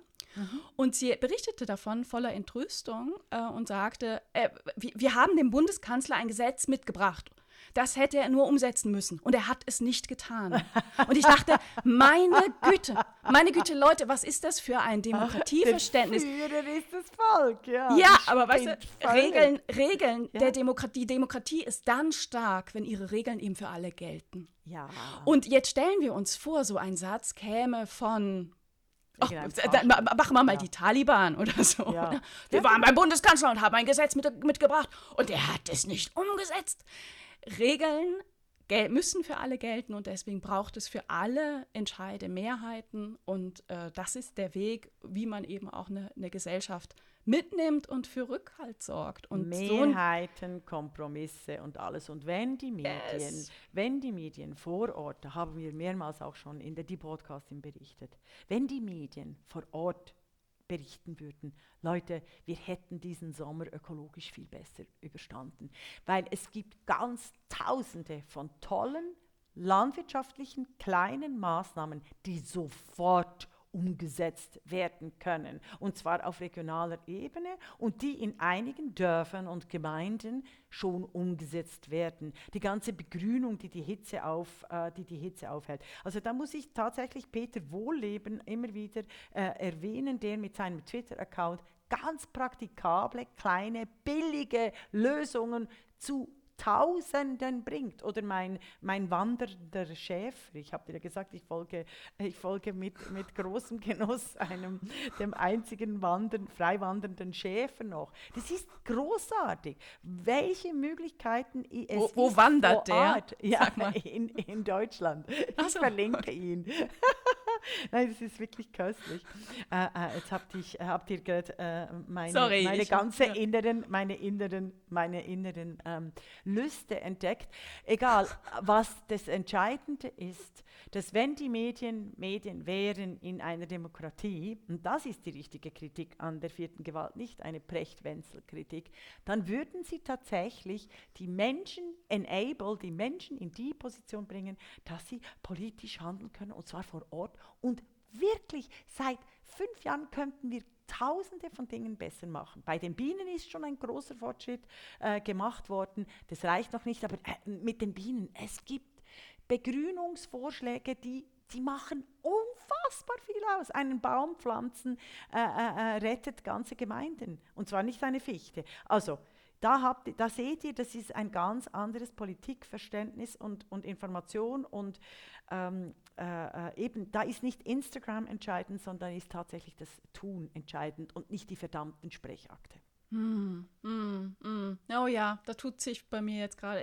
Speaker 2: Und sie berichtete davon voller Entrüstung äh, und sagte, äh, wir, wir haben dem Bundeskanzler ein Gesetz mitgebracht. Das hätte er nur umsetzen müssen. Und er hat es nicht getan. Und ich dachte, meine Güte, meine Güte, Leute, was ist das für ein Demokratieverständnis?
Speaker 3: Der Führer ist das Volk, ja.
Speaker 2: Ja, aber weißt du, Regeln, Regeln
Speaker 3: Ja.
Speaker 2: der Demokratie, Demokratie ist dann stark, wenn ihre Regeln eben für alle gelten.
Speaker 3: Ja.
Speaker 2: Und jetzt stellen wir uns vor, so ein Satz käme von Ach,
Speaker 3: Irgendein
Speaker 2: da, ma-
Speaker 3: Fasching.
Speaker 2: machen wir mal
Speaker 3: Ja.
Speaker 2: die Taliban oder so.
Speaker 3: Ja.
Speaker 2: Wir waren beim Bundeskanzler und haben ein Gesetz mit, mitgebracht und er hat es nicht umgesetzt. Regeln gel müssen für alle gelten und deswegen braucht es für alle Entscheide Mehrheiten und äh, das ist der Weg, wie man eben auch eine, eine Gesellschaft mitnimmt und für Rückhalt sorgt. Und so
Speaker 3: Mehrheiten, Kompromisse und alles. Und wenn die Medien,
Speaker 2: Yes.
Speaker 3: wenn die Medien vor Ort, da haben wir mehrmals auch schon in der Die Podcasting berichtet, wenn die Medien vor Ort berichten würden, Leute, wir hätten diesen Sommer ökologisch viel besser überstanden. Weil es gibt ganz tausende von tollen landwirtschaftlichen kleinen Maßnahmen, die sofort umgesetzt werden können. Und zwar auf regionaler Ebene und die in einigen Dörfern und Gemeinden schon umgesetzt werden. Die ganze Begrünung, die die Hitze, auf, äh, die, die Hitze aufhält. Also da muss ich tatsächlich Peter Wohlleben immer wieder äh, erwähnen, der mit seinem Twitter-Account ganz praktikable, kleine, billige Lösungen zu Tausenden bringt. Oder mein, mein wandernder Schäfer. Ich habe dir ja gesagt, ich folge, ich folge mit, mit großem Genuss einem, dem einzigen wandern, frei wandernden Schäfer noch. Das ist großartig. Welche Möglichkeiten es
Speaker 2: Wo, wo wandert der?
Speaker 3: Art, ja, in, in Deutschland. Ich so, verlinke ihn. Nein, das ist wirklich köstlich. Äh, äh, jetzt habt, ich, habt ihr gerade äh, meine,
Speaker 2: Sorry,
Speaker 3: meine ganze hab, ja. inneren, meine inneren, meine inneren ähm, Lüste entdeckt. Egal, was das Entscheidende ist, dass wenn die Medien Medien wären in einer Demokratie, und das ist die richtige Kritik an der vierten Gewalt, nicht eine Precht-Wenzel-Kritik, dann würden sie tatsächlich die Menschen enable, die Menschen in die Position bringen, dass sie politisch handeln können, und zwar vor Ort. Und wirklich, seit fünf Jahren könnten wir tausende von Dingen besser machen. Bei den Bienen ist schon ein großer Fortschritt äh, gemacht worden. Das reicht noch nicht, aber äh, mit den Bienen, es gibt Begrünungsvorschläge, die, die machen unfassbar viel aus. Einen Baum pflanzen äh, äh, äh, rettet ganze Gemeinden. Und zwar nicht eine Fichte. Also, da, habt, da seht ihr, das ist ein ganz anderes Politikverständnis und, und Information und ähm, äh, äh, eben, da ist nicht Instagram entscheidend, sondern ist tatsächlich das Tun entscheidend und nicht die verdammten Sprechakte.
Speaker 2: Mm, mm, mm. Oh ja, da tut sich bei mir jetzt gerade.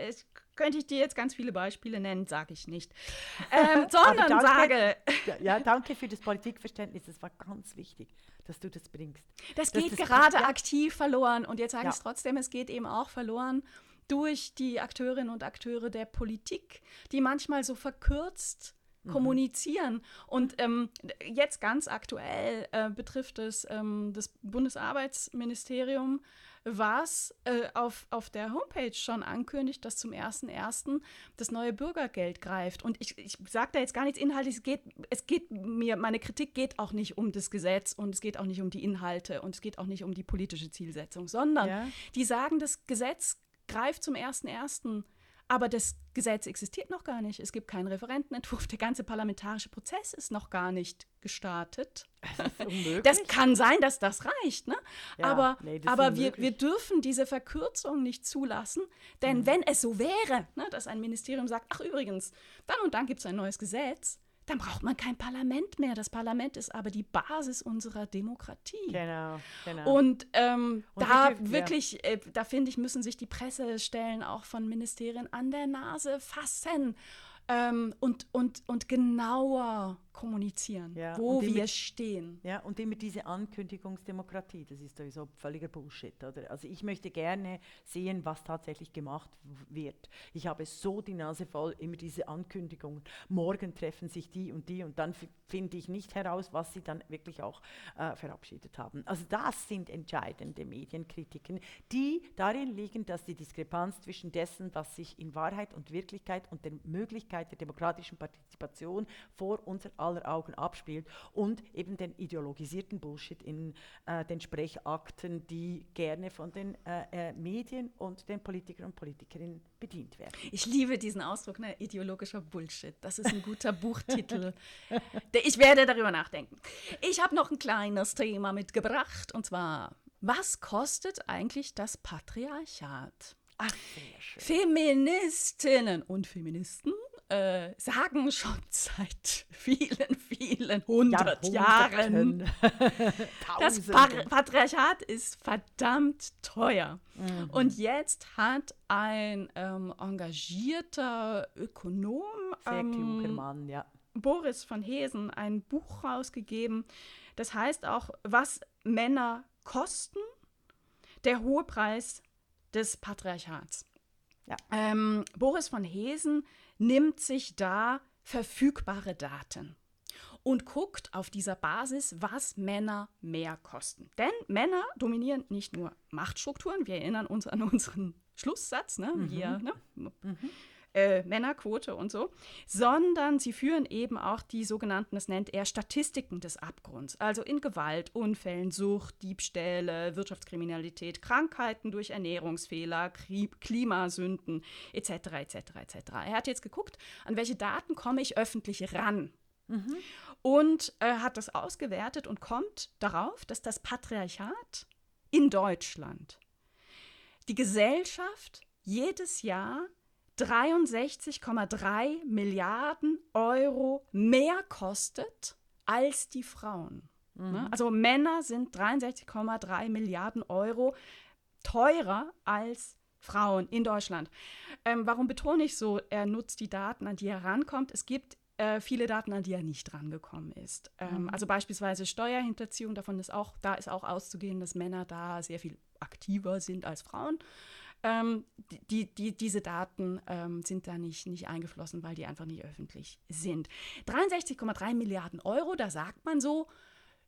Speaker 2: Könnte ich dir jetzt ganz viele Beispiele nennen, sage ich nicht. Ähm, sondern danke, sage.
Speaker 3: Ja, danke für das Politikverständnis. Das war ganz wichtig, dass du das bringst.
Speaker 2: Das geht das gerade ja. aktiv verloren. Und jetzt sage ja. ich es trotzdem, es geht eben auch verloren durch die Akteurinnen und Akteure der Politik, die manchmal so verkürzt mhm. kommunizieren. Und ähm, jetzt ganz aktuell äh, betrifft es ähm, das Bundesarbeitsministerium, was äh, auf, auf der Homepage schon ankündigt, dass zum 1.1. das neue Bürgergeld greift. Und ich, ich sage da jetzt gar nichts inhaltlich, es geht, es geht mir, meine Kritik geht auch nicht um das Gesetz und es geht auch nicht um die Inhalte und es geht auch nicht um die politische Zielsetzung, sondern ja. die sagen, das Gesetz greift zum 1.1. Aber das Gesetz existiert noch gar nicht. Es gibt keinen Referentenentwurf. Der ganze parlamentarische Prozess ist noch gar nicht gestartet.
Speaker 3: Das,
Speaker 2: das kann sein, dass das reicht. Ne? Ja, aber nee, aber wir, wir dürfen diese Verkürzung nicht zulassen. Denn mhm. wenn es so wäre, ne, dass ein Ministerium sagt, ach übrigens, dann und dann gibt es ein neues Gesetz, dann braucht man kein Parlament mehr. Das Parlament ist aber die Basis unserer Demokratie.
Speaker 3: Genau, genau.
Speaker 2: Und, ähm, Und da dürfen, wirklich, äh, da finde ich, müssen sich die Pressestellen auch von Ministerien an der Nase fassen ähm, und, und, und genauer kommunizieren, ja, wo wir mit, stehen.
Speaker 3: Ja, und immer diese Ankündigungsdemokratie, das ist sowieso völliger Bullshit. Oder? Also ich möchte gerne sehen, was tatsächlich gemacht wird. Ich habe so die Nase voll, immer diese Ankündigungen. Morgen treffen sich die und die und dann finde ich nicht heraus, was sie dann wirklich auch äh, verabschiedet haben. Also das sind entscheidende Medienkritiken, die darin liegen, dass die Diskrepanz zwischen dessen, was sich in Wahrheit und Wirklichkeit und der Möglichkeit der demokratischen Partizipation vor unserer aller Augen abspielt und eben den ideologisierten Bullshit in äh, den Sprechakten, die gerne von den äh, äh, Medien und den Politikern und Politikerinnen bedient werden.
Speaker 2: Ich liebe diesen Ausdruck, ne? ideologischer Bullshit. Das ist ein guter Buchtitel. Ich werde darüber nachdenken. Ich habe noch ein kleines Thema mitgebracht und zwar, was kostet eigentlich das Patriarchat?
Speaker 3: Ach.
Speaker 2: Feministinnen und Feministen äh, sagen schon seit vielen, vielen hundert Jahren, das pa Patriarchat ist verdammt teuer. Mhm. Und jetzt hat ein ähm, engagierter Ökonom,
Speaker 3: Sehr ähm, Mann, ja.
Speaker 2: Boris von Hesen, ein Buch rausgegeben. Das heißt auch, was Männer kosten, der hohe Preis des Patriarchats. Ja. Ähm, Boris von Hesen nimmt sich da verfügbare Daten und guckt auf dieser Basis, was Männer mehr kosten. Denn Männer dominieren nicht nur Machtstrukturen, wir erinnern uns an unseren Schlusssatz, ne?
Speaker 3: Mhm.
Speaker 2: Wir, ne? Äh, Männerquote und so, sondern sie führen eben auch die sogenannten, das nennt er Statistiken des Abgrunds, also in Gewalt, Unfällen, Sucht, Diebstähle, Wirtschaftskriminalität, Krankheiten durch Ernährungsfehler, Klimasünden etc. etc. etc. Er hat jetzt geguckt, an welche Daten komme ich öffentlich ran und äh, hat das ausgewertet und kommt darauf, dass das Patriarchat in Deutschland die Gesellschaft jedes Jahr 63,3 Milliarden Euro mehr kostet als die Frauen. Ne? Also Männer sind 63,3 Milliarden Euro teurer als Frauen in Deutschland. Ähm, warum betone ich so, er nutzt die Daten, an die er rankommt? Es gibt äh, viele Daten, an die er nicht rangekommen ist. Ähm, Also beispielsweise Steuerhinterziehung, davon ist auch, da ist auch auszugehen, dass Männer da sehr viel aktiver sind als Frauen. Ähm, die, die, diese Daten ähm, sind da nicht, nicht eingeflossen, weil die einfach nicht öffentlich sind. 63,3 Milliarden Euro, da sagt man so,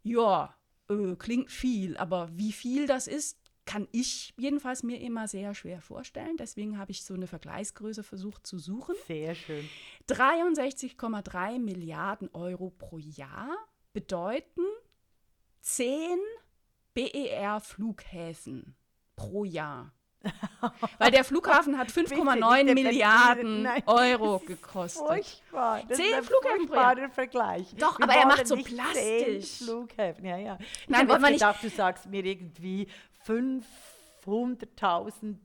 Speaker 2: ja, äh, klingt viel, aber wie viel das ist, kann ich jedenfalls mir immer sehr schwer vorstellen. Deswegen habe ich so eine Vergleichsgröße versucht zu suchen.
Speaker 3: Sehr schön.
Speaker 2: 63,3 Milliarden Euro pro Jahr bedeuten 10 BER-Flughäfen pro Jahr. Weil der Flughafen hat 5,9
Speaker 3: Bitte,
Speaker 2: Milliarden
Speaker 3: nein,
Speaker 2: Euro gekostet.
Speaker 3: Furchtbar. Das
Speaker 2: Zehn Flughäfen pro
Speaker 3: Vergleich.
Speaker 2: Doch,
Speaker 3: Wir
Speaker 2: aber er macht so plastisch.
Speaker 3: Zehn Flughäfen, ja, ja. Ich
Speaker 2: Nein, wollen wir nicht-
Speaker 3: gedacht, du sagst mir irgendwie 500.000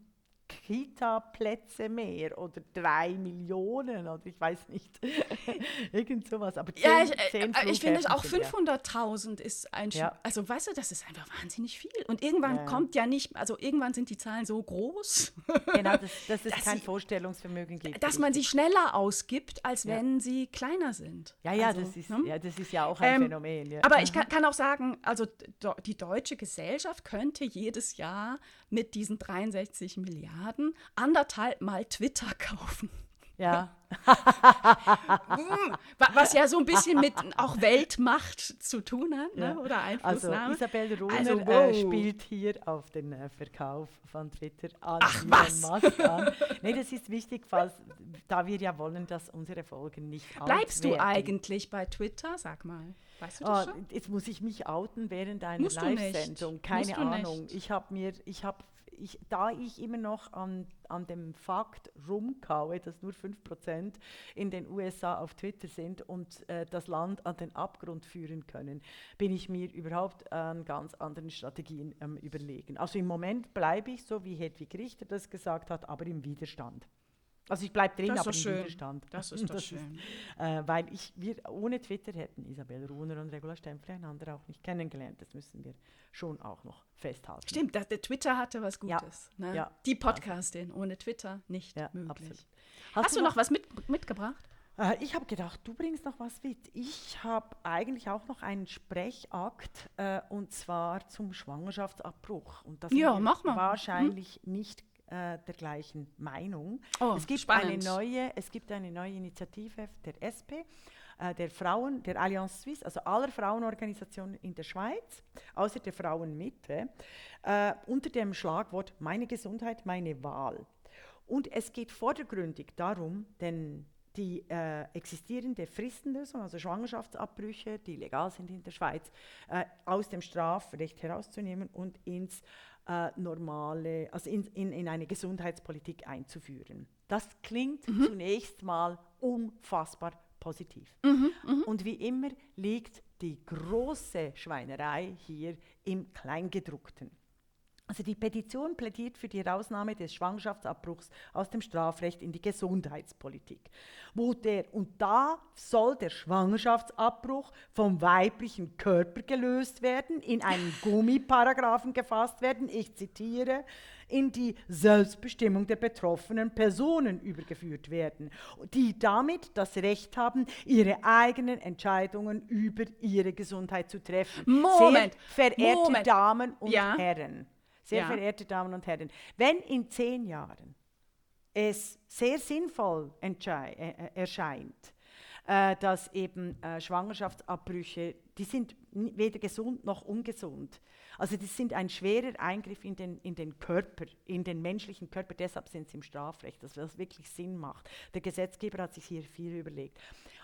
Speaker 3: Kita-Plätze mehr oder drei Millionen oder ich weiß nicht. Irgend sowas. Aber
Speaker 2: Ja,
Speaker 3: zehn-
Speaker 2: ich, äh, äh, ich finde auch
Speaker 3: sind ja-
Speaker 2: 500.000 ist ein, Sch-
Speaker 3: Ja.
Speaker 2: also weißt du, das ist einfach wahnsinnig viel. Und irgendwann
Speaker 3: Ja, ja.
Speaker 2: kommt ja nicht, also irgendwann sind die Zahlen so groß,
Speaker 3: Genau, dass, dass es
Speaker 2: Dass
Speaker 3: kein
Speaker 2: sie-
Speaker 3: Vorstellungsvermögen gibt.
Speaker 2: dass man sie schneller ausgibt, als
Speaker 3: Ja.
Speaker 2: wenn sie kleiner sind.
Speaker 3: Ja, ja,
Speaker 2: Also,
Speaker 3: das ist,
Speaker 2: ne?
Speaker 3: ja, das ist ja auch ein
Speaker 2: Ähm,
Speaker 3: Phänomen. Ja.
Speaker 2: Aber ich kann, kann auch sagen, also do, die deutsche Gesellschaft könnte jedes Jahr mit diesen 63 Milliarden anderthalb Mal Twitter kaufen.
Speaker 3: ja.
Speaker 2: Wa- Was ja so ein bisschen mit auch Weltmacht zu tun hat, ne?
Speaker 3: Ja.
Speaker 2: oder
Speaker 3: Also
Speaker 2: Einflussnahme.
Speaker 3: Isabel Rohner
Speaker 2: Also,
Speaker 3: äh,
Speaker 2: wow.
Speaker 3: spielt hier auf den äh, Verkauf von Twitter an
Speaker 2: Ach,
Speaker 3: Elon
Speaker 2: was?
Speaker 3: Musk an. Nee, das ist wichtig, falls, da wir ja wollen, dass unsere Folgen nicht
Speaker 2: Bleibst du eigentlich bei Twitter? Sag mal. Weißt du das
Speaker 3: Oh,
Speaker 2: schon?
Speaker 3: jetzt muss ich mich outen während einer. Live-Sendung. Keine Ahnung.
Speaker 2: nicht.
Speaker 3: Ich habe mir, ich habe, ich, da ich immer noch an, an dem Fakt rumkaue, dass nur 5% in den USA auf Twitter sind und äh, das Land an den Abgrund führen können, bin ich mir überhaupt an ganz anderen Strategien ähm, überlegen. Also im Moment bleibe ich so, wie Hedwig Richter das gesagt hat, aber im Widerstand. Also ich bleibe drin,
Speaker 2: Das ist
Speaker 3: aber im
Speaker 2: schön.
Speaker 3: Widerstand.
Speaker 2: Das ist doch schön.
Speaker 3: Äh, weil ich, wir ohne Twitter hätten Isabel Runer und Regula Stempfli einander auch nicht kennengelernt. Das müssen wir schon auch noch festhalten.
Speaker 2: Stimmt, das, der Twitter hatte was
Speaker 3: Ja,
Speaker 2: Gutes. Ne?
Speaker 3: ja.
Speaker 2: Die Podcastin ohne Twitter nicht
Speaker 3: Ja,
Speaker 2: möglich.
Speaker 3: absolut.
Speaker 2: Hast, du noch was mit, mitgebracht?
Speaker 3: Äh, ich habe gedacht, du bringst noch was mit. Ich habe eigentlich auch noch einen Sprechakt äh, und zwar zum Schwangerschaftsabbruch. Und da sind
Speaker 2: Ja, mach mal.
Speaker 3: wahrscheinlich nicht äh, der gleichen Meinung.
Speaker 2: Oh,
Speaker 3: es, gibt
Speaker 2: spannend.
Speaker 3: eine neue, es gibt eine neue Initiative der SP, äh, der Frauen, der Allianz Suisse, also aller Frauenorganisationen in der Schweiz, außer der Frauenmitte, äh, unter dem Schlagwort Meine Gesundheit, meine Wahl. Und es geht vordergründig darum, denn die äh, existierende Fristenlösung, also Schwangerschaftsabbrüche, die legal sind in der Schweiz, äh, aus dem Strafrecht herauszunehmen und ins äh, normale, also in, in, in eine Gesundheitspolitik einzuführen. Das klingt zunächst mal unfassbar positiv. Und wie immer liegt die große Schweinerei hier im Kleingedruckten. Also die Petition plädiert für die Herausnahme des Schwangerschaftsabbruchs aus dem Strafrecht in die Gesundheitspolitik. Wo der, und da soll der Schwangerschaftsabbruch vom weiblichen Körper gelöst werden, in einen Gummiparagraphen gefasst werden, ich zitiere, in die Selbstbestimmung der betroffenen Personen übergeführt werden, die damit das Recht haben, ihre eigenen Entscheidungen über ihre Gesundheit zu treffen.
Speaker 2: Moment,
Speaker 3: Sehr verehrte
Speaker 2: Moment.
Speaker 3: Damen und
Speaker 2: Ja.
Speaker 3: Herren, sehr
Speaker 2: Ja.
Speaker 3: verehrte Damen und Herren, wenn in zehn Jahren es sehr sinnvoll äh, äh, erscheint, äh, dass eben äh, Schwangerschaftsabbrüche, die sind weder gesund noch ungesund. Also die sind ein schwerer Eingriff in den, in den Körper, in den menschlichen Körper, deshalb sind sie im Strafrecht, dass das wirklich Sinn macht. Der Gesetzgeber hat sich hier viel überlegt.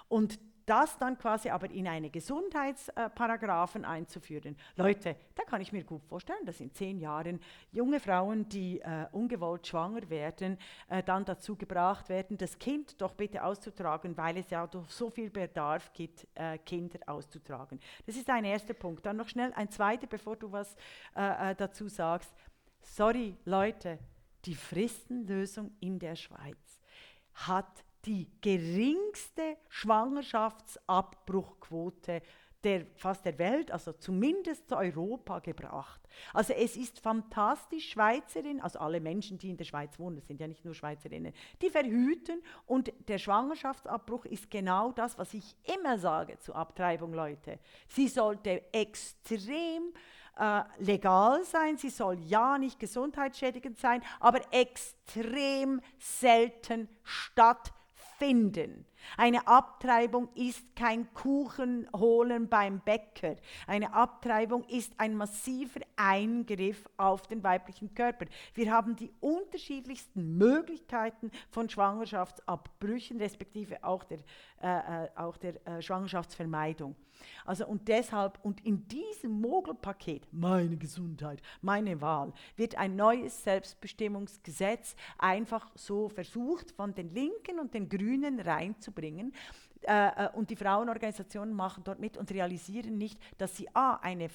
Speaker 3: Und das dann quasi aber in eine Gesundheitsparagraphen einzuführen. Leute, da kann ich mir gut vorstellen, dass in zehn Jahren junge Frauen, die äh, ungewollt schwanger werden, äh, dann dazu gebracht werden, das Kind doch bitte auszutragen, weil es ja doch so viel Bedarf gibt, äh, Kinder auszutragen. Das ist ein erster Punkt. Dann noch schnell ein zweiter, bevor du was äh, äh, dazu sagst. Sorry, Leute, die Fristenlösung in der Schweiz hat die geringste Schwangerschaftsabbruchquote der, fast der Welt, also zumindest zu Europa gebracht. Also es ist fantastisch, Schweizerinnen, also alle Menschen, die in der Schweiz wohnen, das sind ja nicht nur Schweizerinnen, die verhüten und der Schwangerschaftsabbruch ist genau das, was ich immer sage zu Abtreibung, Leute. Sie sollte extrem äh, legal sein, sie soll ja nicht gesundheitsschädigend sein, aber extrem selten stattfinden finden. Eine Abtreibung ist kein Kuchen holen beim Bäcker. Eine Abtreibung ist ein massiver Eingriff auf den weiblichen Körper. Wir haben die unterschiedlichsten Möglichkeiten von Schwangerschaftsabbrüchen, respektive auch der, äh, äh auch der äh, Schwangerschaftsvermeidung. Also und deshalb, und in diesem Mogelpaket, meine Gesundheit, meine Wahl, wird ein neues Selbstbestimmungsgesetz einfach so versucht, von den Linken und den Grünen reinzubringen. Äh, äh und die Frauenorganisationen machen dort mit und realisieren nicht, dass sie A, eine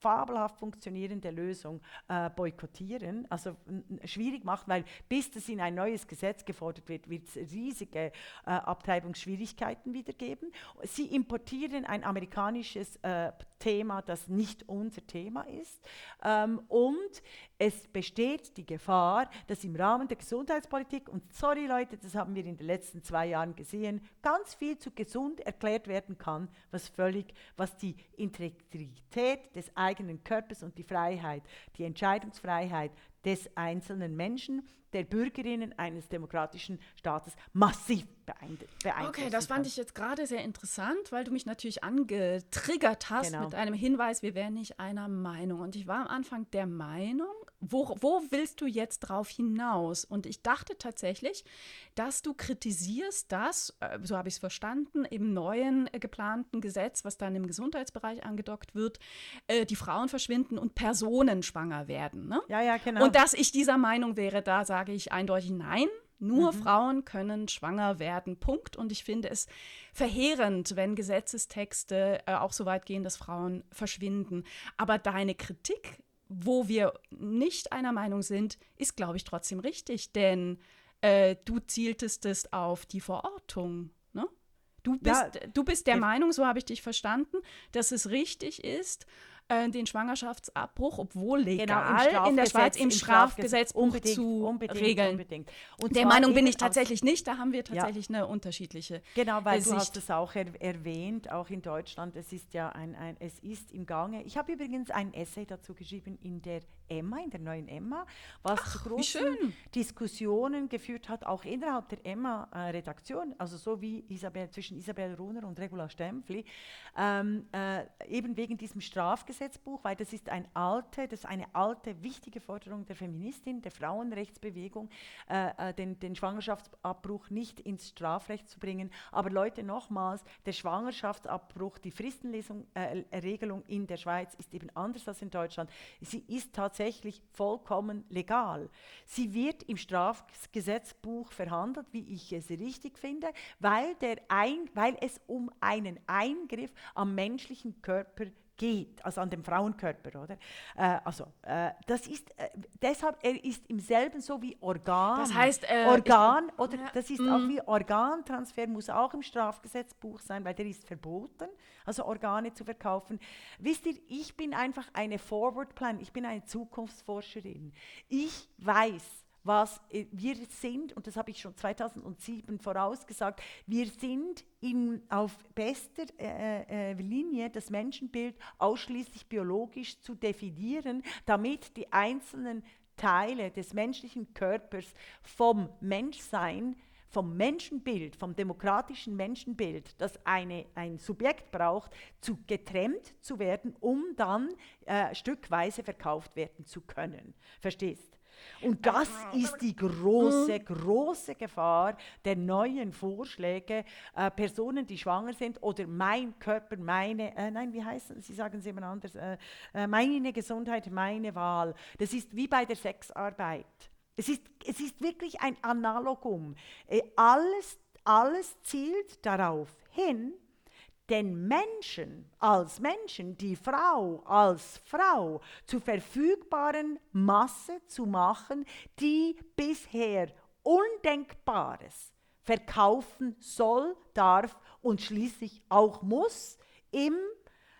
Speaker 3: fabelhaft funktionierende Lösung äh, boykottieren, also schwierig macht, weil bis das in ein neues Gesetz gefordert wird, wird es riesige äh, Abtreibungsschwierigkeiten wieder geben. Sie importieren ein amerikanisches äh, Thema, das nicht unser Thema ist. Ähm, und es besteht die Gefahr, dass im Rahmen der Gesundheitspolitik, und sorry Leute, das haben wir in den letzten zwei Jahren gesehen, ganz viel zu gesund erklärt werden kann, was völlig, was die Integrität des eigenen Körpers und die Freiheit, die Entscheidungsfreiheit des einzelnen Menschen, der Bürgerinnen eines demokratischen Staates massiv beeinträchtigt.
Speaker 2: Okay, das fand ich jetzt gerade sehr interessant, weil du mich natürlich angetriggert hast genau. mit einem Hinweis, wir wären nicht einer Meinung. Und ich war am Anfang der Meinung, wo, wo willst du jetzt drauf hinaus? Und ich dachte tatsächlich, dass du kritisierst, dass, äh, so habe ich es verstanden, im neuen äh, geplanten Gesetz, was dann im Gesundheitsbereich angedockt wird, äh, die Frauen verschwinden und Personen schwanger werden. Ne?
Speaker 3: Ja, ja, genau.
Speaker 2: Und dass ich dieser Meinung wäre, da sage ich eindeutig nein. Nur mhm. Frauen können schwanger werden. Punkt. Und ich finde es verheerend, wenn Gesetzestexte äh, auch so weit gehen, dass Frauen verschwinden. Aber deine Kritik, wo wir nicht einer Meinung sind, ist, glaube ich, trotzdem richtig. Denn äh, du zieltest es auf die Verortung. Ne? Du, bist, ja, du bist der Meinung, so habe ich dich verstanden, dass es richtig ist, äh, den Schwangerschaftsabbruch, obwohl legal genau, in der Schweiz im, Strafgesetzbuch unbedingt, zu
Speaker 3: unbedingt,
Speaker 2: regeln.
Speaker 3: Unbedingt.
Speaker 2: Und der Meinung bin ich tatsächlich nicht, da haben wir tatsächlich ja. eine unterschiedliche
Speaker 3: Genau, weil Sicht. du hast es auch er erwähnt, auch in Deutschland, es ist ja ein, ein es ist im Gange. Ich habe übrigens ein Essay dazu geschrieben in der Emma, in der neuen Emma, was Ach, zu großen Diskussionen geführt hat, auch innerhalb der Emma-Redaktion, also so wie Isabel, zwischen Isabel Runer und Regula Stempfli, ähm, äh, eben wegen diesem Strafgesetz Strafgesetzbuch, weil das ist ein alte, das eine alte, wichtige Forderung der Feministin, der Frauenrechtsbewegung, äh, äh, den, den Schwangerschaftsabbruch nicht ins Strafrecht zu bringen. Aber Leute, nochmals, der Schwangerschaftsabbruch, die Fristenregelung äh, in der Schweiz ist eben anders als in Deutschland. Sie ist tatsächlich vollkommen legal. Sie wird im Strafgesetzbuch verhandelt, wie ich es richtig finde, weil, der ein, weil es um einen Eingriff am menschlichen Körper geht also an dem Frauenkörper, oder? Äh, also, äh, das ist, äh, deshalb, er ist im selben so wie Organ.
Speaker 2: Das heißt,
Speaker 3: äh, Organ, ich, oder ja, das ist auch mm. wie Organtransfer, muss auch im Strafgesetzbuch sein, weil der ist verboten, also Organe zu verkaufen. Wisst ihr, ich bin einfach eine Forward Plan, ich bin eine Zukunftsforscherin. Ich weiß, was äh, wir sind, und das habe ich schon 2007 vorausgesagt, wir sind in, auf bester äh, äh, Linie, das Menschenbild ausschließlich biologisch zu definieren, damit die einzelnen Teile des menschlichen Körpers vom Menschsein vom Menschenbild, vom demokratischen Menschenbild, das eine, ein Subjekt braucht, zu getrennt zu werden, um dann äh, stückweise verkauft werden zu können. Verstehst? Und das ist die große, große Gefahr der neuen Vorschläge, äh, Personen, die schwanger sind oder mein Körper, meine, äh, nein, wie heißen Sie sagen es immer anders, äh, äh, meine Gesundheit, meine Wahl. Das ist wie bei der Sexarbeit. Es ist, es ist wirklich ein Analogum. Äh, alles, alles zielt darauf hin, den Menschen als Menschen, die Frau als Frau zur verfügbaren Masse zu machen, die bisher Undenkbares verkaufen soll, darf und schließlich auch muss im,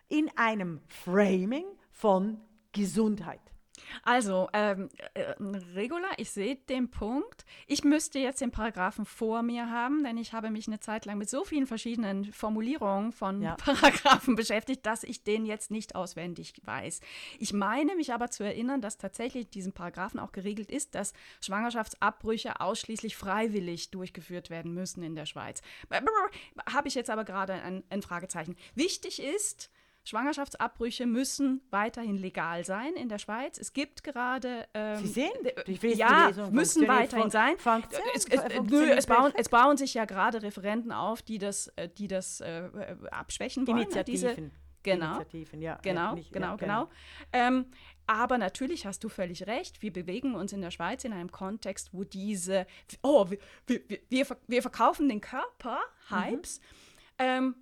Speaker 3: in einem Framing von Gesundheit.
Speaker 2: Also, ähm, äh, Regula, ich sehe den Punkt. Ich müsste jetzt den Paragraphen vor mir haben, denn ich habe mich eine Zeit lang mit so vielen verschiedenen Formulierungen von ja. Paragraphen beschäftigt, dass ich den jetzt nicht auswendig weiß. Ich meine mich aber zu erinnern, dass tatsächlich in diesem Paragraphen auch geregelt ist, dass Schwangerschaftsabbrüche ausschließlich freiwillig durchgeführt werden müssen in der Schweiz. Habe ich jetzt aber gerade ein, ein Fragezeichen. Wichtig ist, Schwangerschaftsabbrüche müssen weiterhin legal sein in der Schweiz. Es gibt gerade.
Speaker 3: Ähm, Sie sehen,
Speaker 2: die ja, müssen weiterhin sein. Es, es, nö, es, bauen, es, bauen, sich ja gerade Referenten auf, die das, äh, die das äh, abschwächen wollen.
Speaker 3: Initiativen. Diese,
Speaker 2: genau, Initiativen, ja. Genau, nicht, genau, ja, genau. genau. Ähm, aber natürlich hast du völlig recht. Wir bewegen uns in der Schweiz in einem Kontext, wo diese, oh, wir, wir, wir, wir verkaufen den Körper, Hypes. Mhm. Ähm,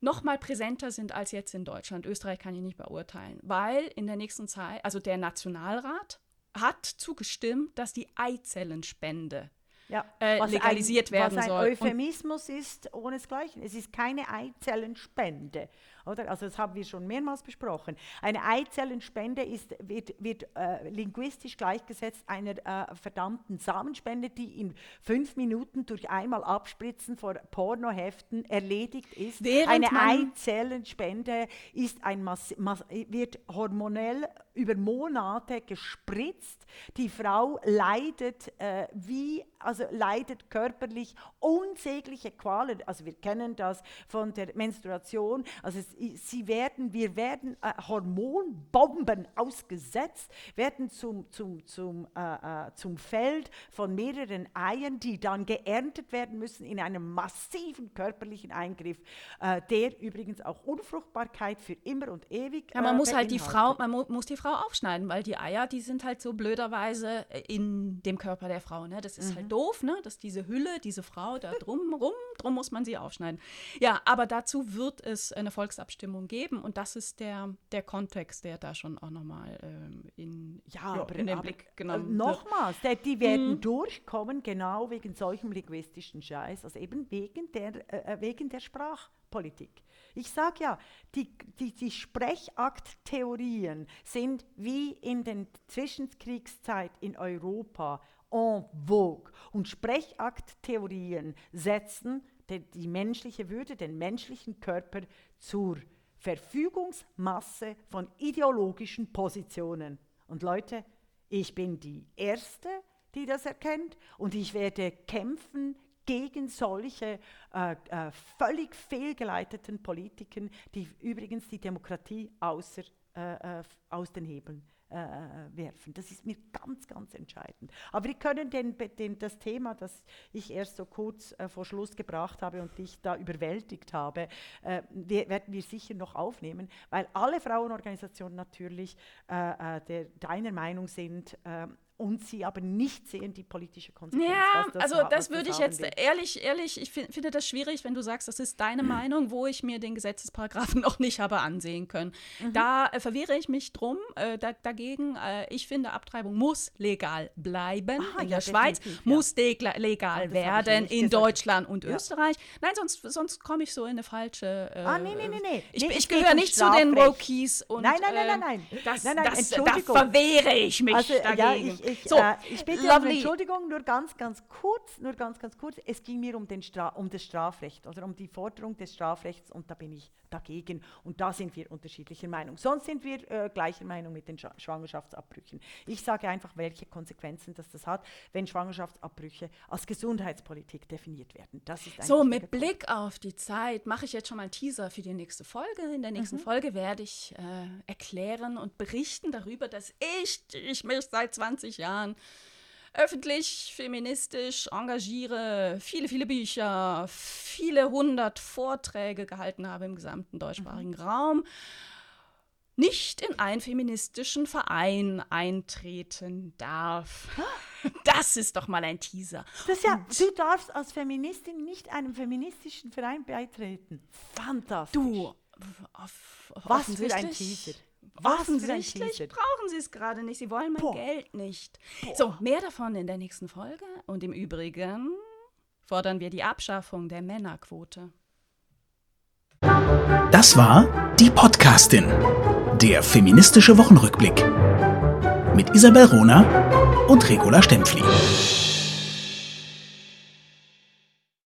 Speaker 2: noch mal präsenter sind als jetzt in Deutschland. Österreich kann ich nicht beurteilen, weil in der nächsten Zeit, also der Nationalrat hat zugestimmt, dass die Eizellenspende ja, äh, legalisiert
Speaker 3: ein,
Speaker 2: werden
Speaker 3: was
Speaker 2: ein
Speaker 3: soll. Euphemismus ist ohnesgleichen. Es ist keine Eizellenspende. Oder? Also das haben wir schon mehrmals besprochen. Eine Eizellenspende ist, wird, wird äh, linguistisch gleichgesetzt einer äh, verdammten Samenspende, die in fünf Minuten durch einmal Abspritzen vor Pornoheften erledigt ist. Während eine Eizellenspende ist ein Mass Mass wird hormonell über Monate gespritzt. Die Frau leidet äh, wie, also leidet körperlich unsägliche Qualen. Also wir kennen das von der Menstruation. Also es sie werden, wir werden äh, Hormonbomben ausgesetzt, werden zum, zum, zum, äh, äh, zum Feld von mehreren Eiern, die dann geerntet werden müssen in einem massiven körperlichen Eingriff, äh, der übrigens auch Unfruchtbarkeit für immer und ewig.
Speaker 2: Ja, man muss halt die Frau, man mu muss die Frau aufschneiden, weil die Eier, die sind halt so blöderweise in dem Körper der Frau. Ne? Das ist halt mhm. halt doof, ne? dass diese Hülle, diese Frau da drum rum, drum muss man sie aufschneiden. Ja, aber dazu wird es eine Volksabstimmung geben. Und das ist der, der Kontext, der da schon auch nochmal ähm, in, ja, ja, in den Blick genommen
Speaker 3: äh, Nochmals, die werden mhm. durchkommen, genau wegen solchem linguistischen Scheiß, also eben wegen der, äh, äh wegen der Sprachpolitik. Ich sage ja, die, die, die Sprechakttheorien sind wie in der Zwischenkriegszeit in Europa en vogue. Und Sprechakttheorien setzen die, menschliche Würde, den menschlichen Körper zur Verfügungsmasse von ideologischen Positionen. Und Leute, ich bin die Erste, die das erkennt und ich werde kämpfen gegen solche äh, äh, völlig fehlgeleiteten Politiken, die übrigens die Demokratie außer, äh, äh aus den Hebeln äh, äh, werfen. Das ist mir ganz, ganz entscheidend. Aber wir können den, den, das Thema, das ich erst so kurz äh, vor Schluss gebracht habe und dich da überwältigt habe, äh, werden wir sicher noch aufnehmen, weil alle Frauenorganisationen natürlich äh, äh, der, deiner Meinung sind, und sie aber nicht sehen die politische Konsequenz.
Speaker 2: Ja, das also das würde ich jetzt will. ehrlich, ehrlich, ich find, finde das schwierig, wenn du sagst, das ist deine mhm. Meinung, wo ich mir den Gesetzesparagraphen noch nicht habe ansehen können. Mhm. Da äh, verwehre ich mich drum äh, da, dagegen. Äh, ich finde, Abtreibung muss legal bleiben. Aha, in ja, der Schweiz ja. muss legal werden, in gesagt. Deutschland und ja. Österreich. Nein, sonst, sonst komme ich so in eine falsche.
Speaker 3: Äh, ah, nee, nee, nee, nee.
Speaker 2: Ich, ich gehöre nicht zu den Wokies. Und,
Speaker 3: nein, nein, nein, nein, nein.
Speaker 2: Das, nein, nein, das, da verwehre ich mich also, dagegen
Speaker 3: ich,
Speaker 2: So,
Speaker 3: äh, ich bitte um
Speaker 2: lovely.
Speaker 3: Entschuldigung, nur ganz, ganz kurz, nur ganz, ganz kurz. Es ging mir um, den Stra um das Strafrecht oder um die Forderung des Strafrechts und da bin ich dagegen und da sind wir unterschiedlicher Meinung. Sonst sind wir äh, gleicher Meinung mit den Schwa- Schwangerschaftsabbrüchen. Ich sage einfach, welche Konsequenzen das, das hat, wenn Schwangerschaftsabbrüche als Gesundheitspolitik definiert werden. Das ist
Speaker 2: So, mit
Speaker 3: Punkt.
Speaker 2: Blick auf die Zeit mache ich jetzt schon mal einen Teaser für die nächste Folge. In der nächsten Folge werde ich äh, erklären und berichten darüber, dass ich, ich mich seit 20 Jahren öffentlich, feministisch engagiere, viele, viele Bücher, viele hundert Vorträge gehalten habe im gesamten deutschsprachigen Raum, nicht in einen feministischen Verein eintreten darf. Das ist doch mal ein Teaser.
Speaker 3: Das ja, du darfst als Feministin nicht einem feministischen Verein beitreten. Fantastisch.
Speaker 2: Du, auf,
Speaker 3: Was für ein Teaser.
Speaker 2: Offensichtlich brauchen sie es gerade nicht. Sie wollen mein
Speaker 3: Boah.
Speaker 2: Geld nicht. So, mehr davon in der nächsten Folge. Und im Übrigen fordern wir die Abschaffung der Männerquote.
Speaker 1: Das war die Podcastin, der feministische Wochenrückblick mit Isabel Rona und Regula Stempfli.